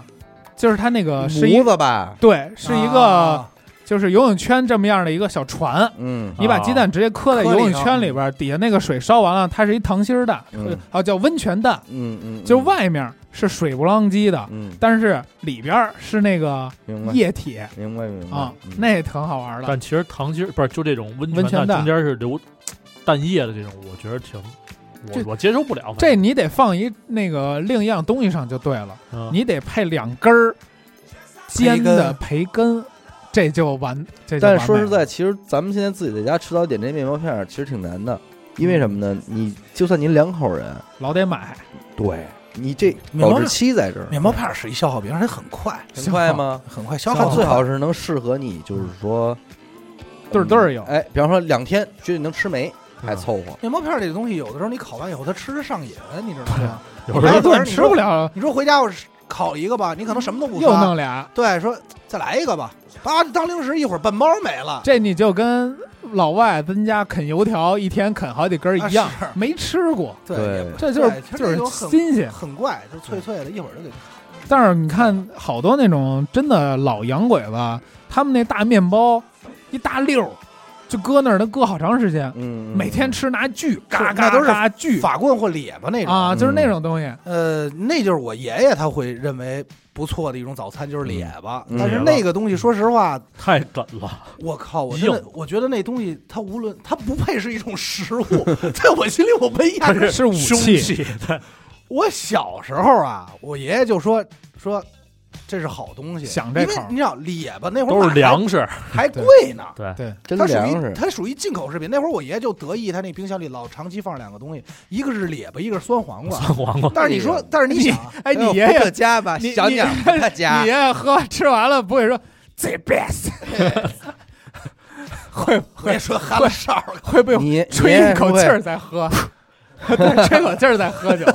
就是它那个是一模子吧，对，是一个啊就是游泳圈这么样的一个小船。嗯你把鸡蛋直接磕在游泳圈里边，底下那个水烧完了，它是一糖心儿蛋，嗯啊叫温泉蛋，嗯嗯，就外面是水不浪叽的，嗯，但是里边是那个液体明白明白啊嗯，那也挺好玩的。但其实糖心儿不是就这种温温泉蛋蛋中间是流蛋液的这种，我觉得挺我我接受不了。这你得放一那个另一样东西上就对了，嗯你得配两根儿煎的培根，这就完。这就但完美了是说实在，其实咱们现在自己在家吃早点这面包片儿其实挺难的，因为什么呢？你就算您两口人，老得买，对你这面包保质期在这儿，面包片儿是一消耗品，而且很快，很快吗？很快消它耗。最好是能适合你，就是说对儿对儿有哎，比方说两天绝对能吃没，还凑合。面包片儿这个东西，有的时候你烤完以后，它吃着上瘾，你知道吗？有时候吃不了，你说回家我烤一个吧，你可能什么都不又弄俩。对，说再来一个吧，啊当零食，一会儿半包没了。这你就跟老外咱家啃油条，一天啃好几根一样啊，没吃过，对对这就是就是新鲜。很怪，就脆脆的，一会儿就给但是你看好多那种真的老洋鬼子，他们那大面包一大溜儿，就搁那儿，能搁好长时间，嗯，每天吃拿锯，嘎嘎都是嘎锯法棍或咧巴那种啊，就是嗯那种东西。呃，那就是我爷爷他会认为不错的一种早餐，就是咧巴。嗯但是那个东西，说实话，太梗了，我靠，我真的我觉得那东西它无论它不配是一种食物，在我心里我没压根儿。是武器我小时候啊，我爷爷就说说这是好东西，因为想这口儿。你知道列巴那会儿都是买粮食，还还贵呢。对，对，真它属于粮食，它属于进口食品。那会儿我爷爷就得意，他那冰箱里老长期放两个东西，一个是列巴，一个是酸黄瓜。酸黄瓜，但是你说，但是你想啊，哎，你爷不爷可加吧，你小鸟你不可加。你爷。爷喝吃完了不会说 the best，会我也说哈了哨儿，会被你吹一口气儿再喝，对，吹口气儿再喝酒。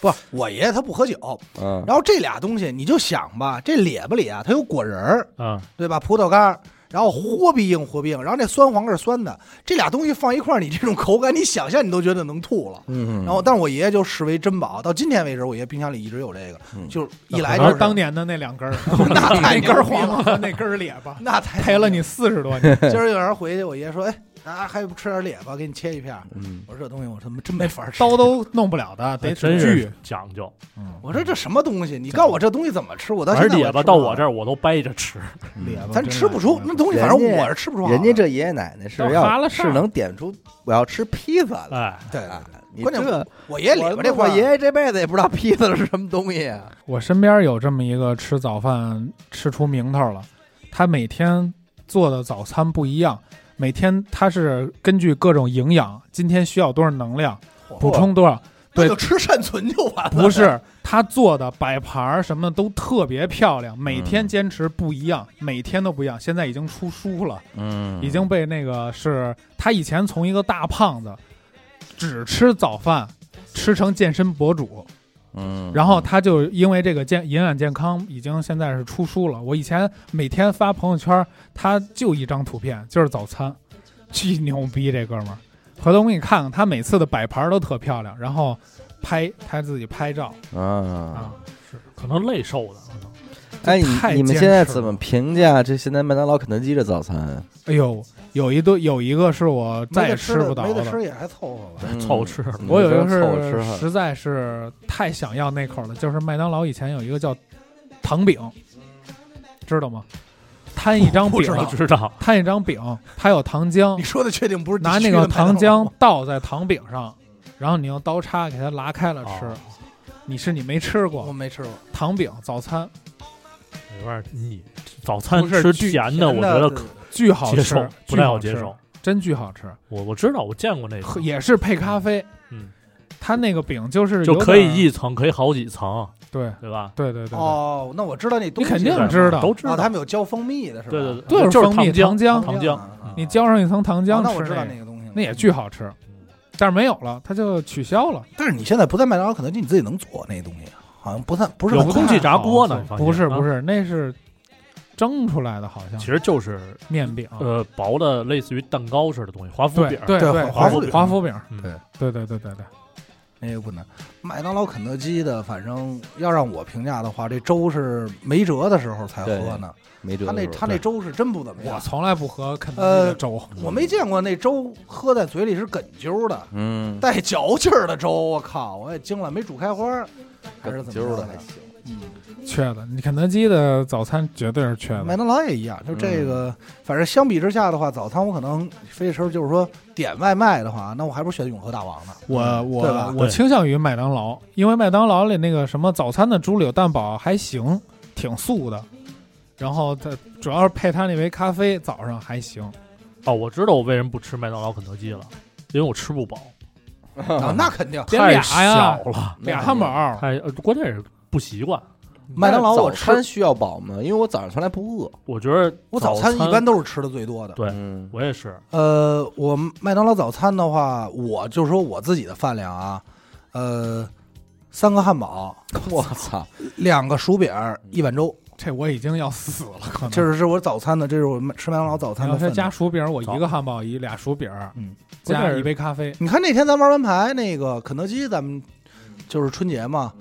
不，我爷爷他不喝酒。嗯，然后这俩东西你就想吧，这咧巴里啊，它有果仁儿，嗯，对吧？葡萄干儿，然后豁必硬豁必硬，然后那酸黄瓜是酸的，这俩东西放一块儿，你这种口感，你想象你都觉得能吐了。嗯，然后，但是我爷爷就视为珍宝，到今天为止，我爷爷冰箱里一直有这个，嗯就是一来就是是当年的那两根儿，那太那根黄瓜，那根儿咧巴，那才陪了你四十多年。今儿有人回去，我爷爷说：“哎，啊，还不吃点列巴，给你切一片儿。嗯”我说：“这东西我他妈真没法吃。刀都弄不了的，得还真锯是。讲究。嗯我说：“这什么东西？你告诉我这东西怎么吃？我到现在而咧巴到我这儿，我都掰着吃，列巴咱吃不出那东西，反正我是吃不出人家这爷爷奶奶是要了是能点出我要吃披萨的，哎，对关键这我爷爷这我爷爷这辈子也不知道披萨是什么东西啊。我身边有这么一个吃早饭吃出名头了，他每天做的早餐不一样，每天他是根据各种营养，今天需要多少能量，补充多少。对就吃善存就完了。不是他做的摆盘儿什么都特别漂亮，每天嗯坚持不一样，每天都不一样。现在已经出书了，嗯已经被那个是他以前从一个大胖子，只吃早饭，吃成健身博主，嗯，然后他就因为这个健营养健康，已经现在是出书了。我以前每天发朋友圈，他就一张图片，就是早餐，巨牛逼这哥们儿。回头我给你看看，他每次的摆盘都特漂亮，然后拍他自己拍照啊，啊，可能累瘦的，可能哎，太你你们现在怎么评价这现在麦当劳、肯德基的早餐啊？哎呦，有一顿有一个是我再也吃不到的。没得吃也还凑合吧。嗯凑合吃嗯我有一个凑吃哈是实在是太想要那口了，就是麦当劳以前有一个叫糖饼，知道吗？摊一张饼不知，道知道，摊一张饼，它有糖浆你，说的确定不是拿那个糖浆倒在糖饼上，然后你用刀叉给它拉开了吃。哦你是你没吃我过没吃过。糖饼早餐，有点腻。早餐不是巨吃甜的，我觉得可巨好吃接受，不太巨好吃好接受。真巨好吃，我我知道，我见过那个，也是配咖啡。嗯，它那个饼就是就可以一层，可以好几层，对对吧？对对对对，哦，那我知道那东西你肯定知道啊，都知道。他们有浇蜂蜜的是吧？对对对就是蜂蜜糖浆，糖浆啊你浇上一层糖浆哦那我知道那个，东西，那也巨好吃。但是没有了，它就取消了。但是你现在不在麦当劳、肯德基，你自己能做那东西，好像不太不是有空气炸锅呢不是不是，那是蒸出来的，好像其实就是面饼。呃薄的类似于蛋糕似的东西，华夫饼。对华夫华夫饼华夫饼，嗯对对对对对对，那个不难。麦当劳、肯德基的，反正要让我评价的话，这粥是没辙的时候才喝呢。他那他那粥是真不怎么样，我从来不喝肯德基的粥，我没见过那粥喝在嘴里是哏啾的，嗯，带嚼劲儿的粥。我靠，我也惊了，没煮开花儿还是怎么着的还？行。嗯，缺的。你肯德基的早餐绝对是缺的。麦当劳也一样，就这个，反正相比之下的话，早餐我可能非说就是说点外卖的话，那我还不如选永和大王呢。我我我倾向于麦当劳，因为麦当劳里那个什么早餐的猪柳蛋堡还行，挺素的。然后它主要是配它那杯咖啡，早上还行。哦，我知道我为什么不吃麦当劳、肯德基了，因为我吃不饱，啊，那肯定。点太俩呀小了，俩汉堡，太呃关键是不习惯。麦当劳我早餐吃，需要饱吗？因为我早上从来不饿。我觉得我早餐一般都是吃的最多的。对嗯，我也是，呃，我麦当劳早餐的话，我就说我自己的饭量啊，呃，三个汉堡，我操，两个薯饼，一碗粥，这我已经要死了，可能。这是是我早餐的，这是我吃麦当劳早餐的份量。加薯饼，我一个汉堡，一俩薯饼，嗯，加一杯咖啡。你看那天咱玩完牌，那个肯德基，咱们就是春节嘛，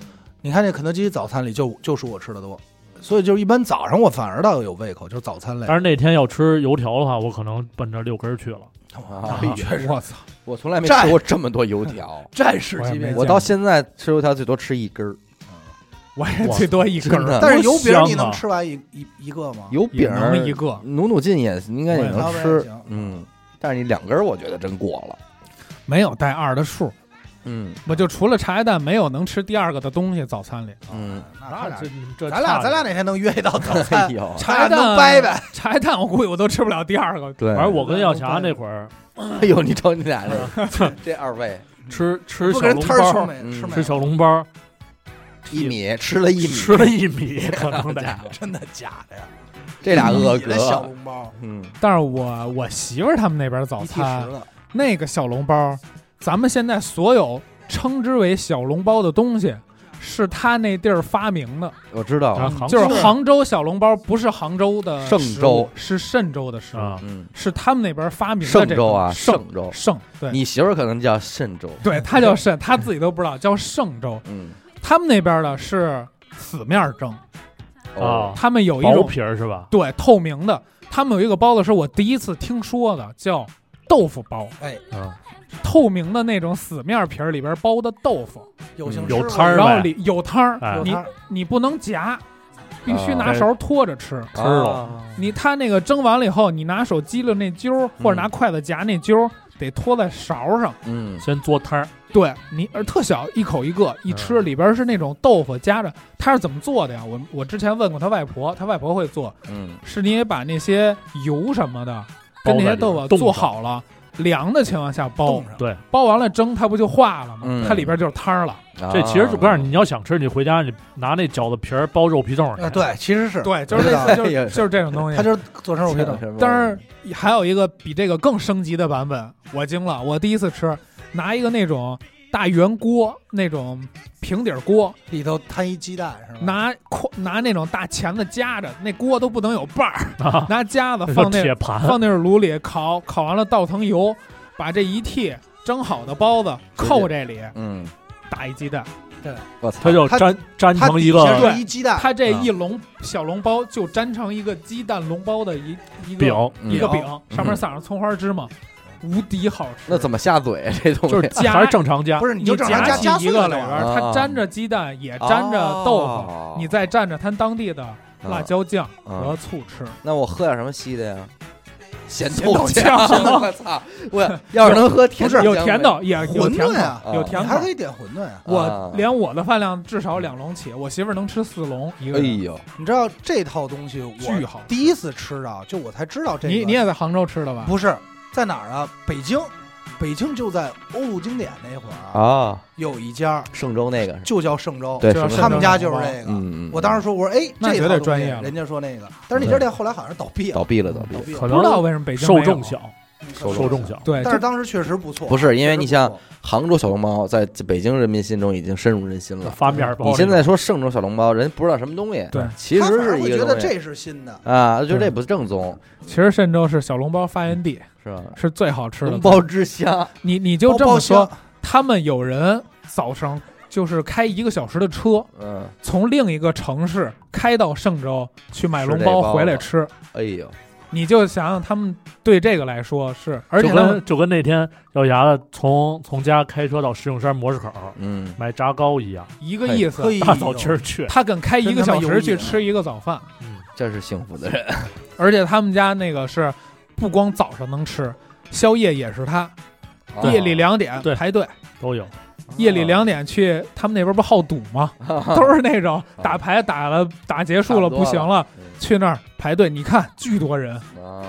你看那肯德基早餐里就就属我吃的多，所以就是一般早上我反而倒有胃口，就是早餐类但。是那天要吃油条的话，我可能奔着六根儿去了。啊确实我操！我从来没战吃过这么多油条，战士级别我，我到现在吃油条最多吃一根儿，我也最多一根真的儿，但是油饼你能吃完一一一个吗？油饼一个。努努劲也应该也我也能吃行，嗯，但是你两根儿我觉得真过了，没有带二的数，嗯。我就除了茶叶蛋，没有能吃第二个的东西。早餐里，嗯，那这这咱俩咱俩哪天能约一道早哎餐？呦，咱俩能掰掰。茶叶蛋我估计我都吃不了第二个。对，反正我跟耀霞那会儿 哎呦，你瞅你俩这 这二位。吃吃小笼包，吃小笼包，一米吃了一米，吃了一米，可能得。家伙。真的假的呀？这俩一恶米的小，笼包，嗯，但是我我媳妇儿他们那边早餐，那个小笼包，咱们现在所有称之为小笼包的东西，是他那地儿发明的。我知道。啊，杭就是杭州小笼包，不是杭州的嵊食物州。是嵊州的食物，啊，嗯，是他们那边发明的这个嵊州啊，嵊嵊州，嵊，对。你媳妇儿可能叫嵊州，对，他叫嵊，他自己都不知道叫嵊州。嗯，他们那边的是死面蒸，哦，他们有一薄种皮儿是吧？对透明的，他们有一个包子是我第一次听说的，叫豆腐包，哎，嗯，透明的那种死面皮儿里边包的豆腐，有形有吃摊儿然后里有汤儿，哎。你有摊儿。你不能夹，必须啊拿勺托着吃。吃了。啊。你他那个蒸完了以后，你拿手激了那揪儿，或者拿筷子夹那揪儿，得托在勺上。嗯，先做汤儿，对你，而特小，一口一个，一吃里边是那种豆腐夹着。他是怎么做的呀？我我之前问过他外婆，他外婆会做，嗯，是你也把那些油什么的跟那些豆腐做好了，凉的情况下包，上。对，包完了蒸，它不就化了吗？嗯它里边就是汤儿了。这其实就告诉你，你，要想吃，你回家你拿那饺子皮儿包肉皮冻去啊，，对，其实是，对，就是知道类似，就是就是这种东西它。就是做成肉皮冻。但是还有一个比这个更升级的版本，我惊了！我第一次吃，拿一个那种大圆锅，那种平底儿锅，里头摊一鸡蛋是吧？拿筷拿那种大钳子夹着，那锅都不能有把儿，啊拿夹子放那铁盘，放那炉里烤，烤完了倒腾油，把这一屉蒸好的包子扣这里，嗯，打一鸡蛋。我操，它它就粘粘它成一底下个是一鸡蛋，它这啊一笼小笼包就粘成一个鸡蛋笼包的一一个饼，一个饼，嗯上面撒上葱花芝麻，无敌好吃。那怎么下嘴啊这东西？就是夹还是正常加不，是你你就正常加起加一个里边它啊沾着鸡蛋，也沾着豆腐，哦你再蘸着它当地的辣椒酱啊和醋吃。那我喝点什么稀的呀？咸咸豆浆，我操！我要 是能喝甜不是有甜的，也有馄甜饨啊，有甜口你还可。以点馄饨啊！我啊连我的饭量至少两笼起，我媳妇儿能吃四笼一个人，哎呦，你知道这套东西我巨好。第一次吃到，就我才知道这。你你也在杭州吃的吧？不是在哪儿啊？北京，北京就在欧陆经典那会儿啊，啊，有一家嵊州那个，就叫嵊州，对，就是他们家就是这个。嗯嗯，我当时说，我说哎，那绝这套东西对专业了。人家说那个，但是那家店后来好像倒闭了，倒闭了，倒闭了。可能不知道为什么北京受众小，受受众小，对，但是当时确实不错。不是因为你像杭州小笼包在北京人民心中已经深入人心了。发面包。你现在说嵊州小笼包，人不知道什么东西，对。其实是一觉得这是新的。啊，就这不正宗，其实嵊州是小笼包发源地，是吧？是最好吃的笼包之乡，你你就这么说香，他们有人早上就是开一个小时的车，嗯，从另一个城市开到嵊州去买笼包回来吃，哎呦，你就想想他们对这个来说是，而且就他们跟就跟那天咬牙子从从家开车到石景山模式口嗯，买炸糕一样，一个意思大早今儿去，他跟开一个小时去吃一个早饭，嗯，这是幸福的人，而且他们家那个是不光早上能吃，宵夜也是他，啊。夜里两点对。排队，都有。夜里两点去，他们那边不好赌吗？都是那种打牌打了打结束了差不多不行了，嗯。去那儿排队，你看巨多人，啊，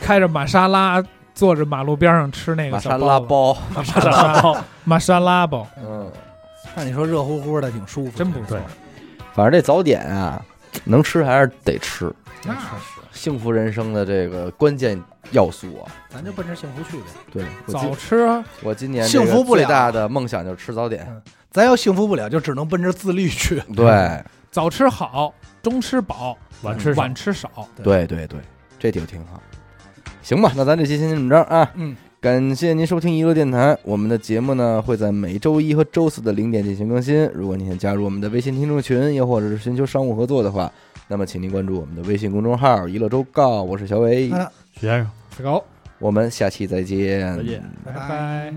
开着玛莎拉坐着马路边上吃那个玛莎小包子，拉包，玛莎拉包。玛莎拉包，嗯，那你说热乎乎的，挺舒服，真不错。对。反正这早点啊，能吃还是得吃，那是，幸福人生的这个关键要素啊。咱就奔着幸福去呗。对，我早今吃我今年幸福不了最大的梦想就是吃早点。咱要幸福不了，就只能奔着自律去。对，早吃好，中吃饱，晚吃少晚吃少。对对对，这就挺好。行吧，那咱这期先这么着啊。嗯，感谢您收听娱乐电台，我们的节目呢会在每周一和周四的零点进行更新。如果您想加入我们的微信听众群，又或者是寻求商务合作的话，那么请您关注我们的微信公众号“娱乐周告”，我是小伟，好了许先生。是狗，我们下期再见，再见。拜拜。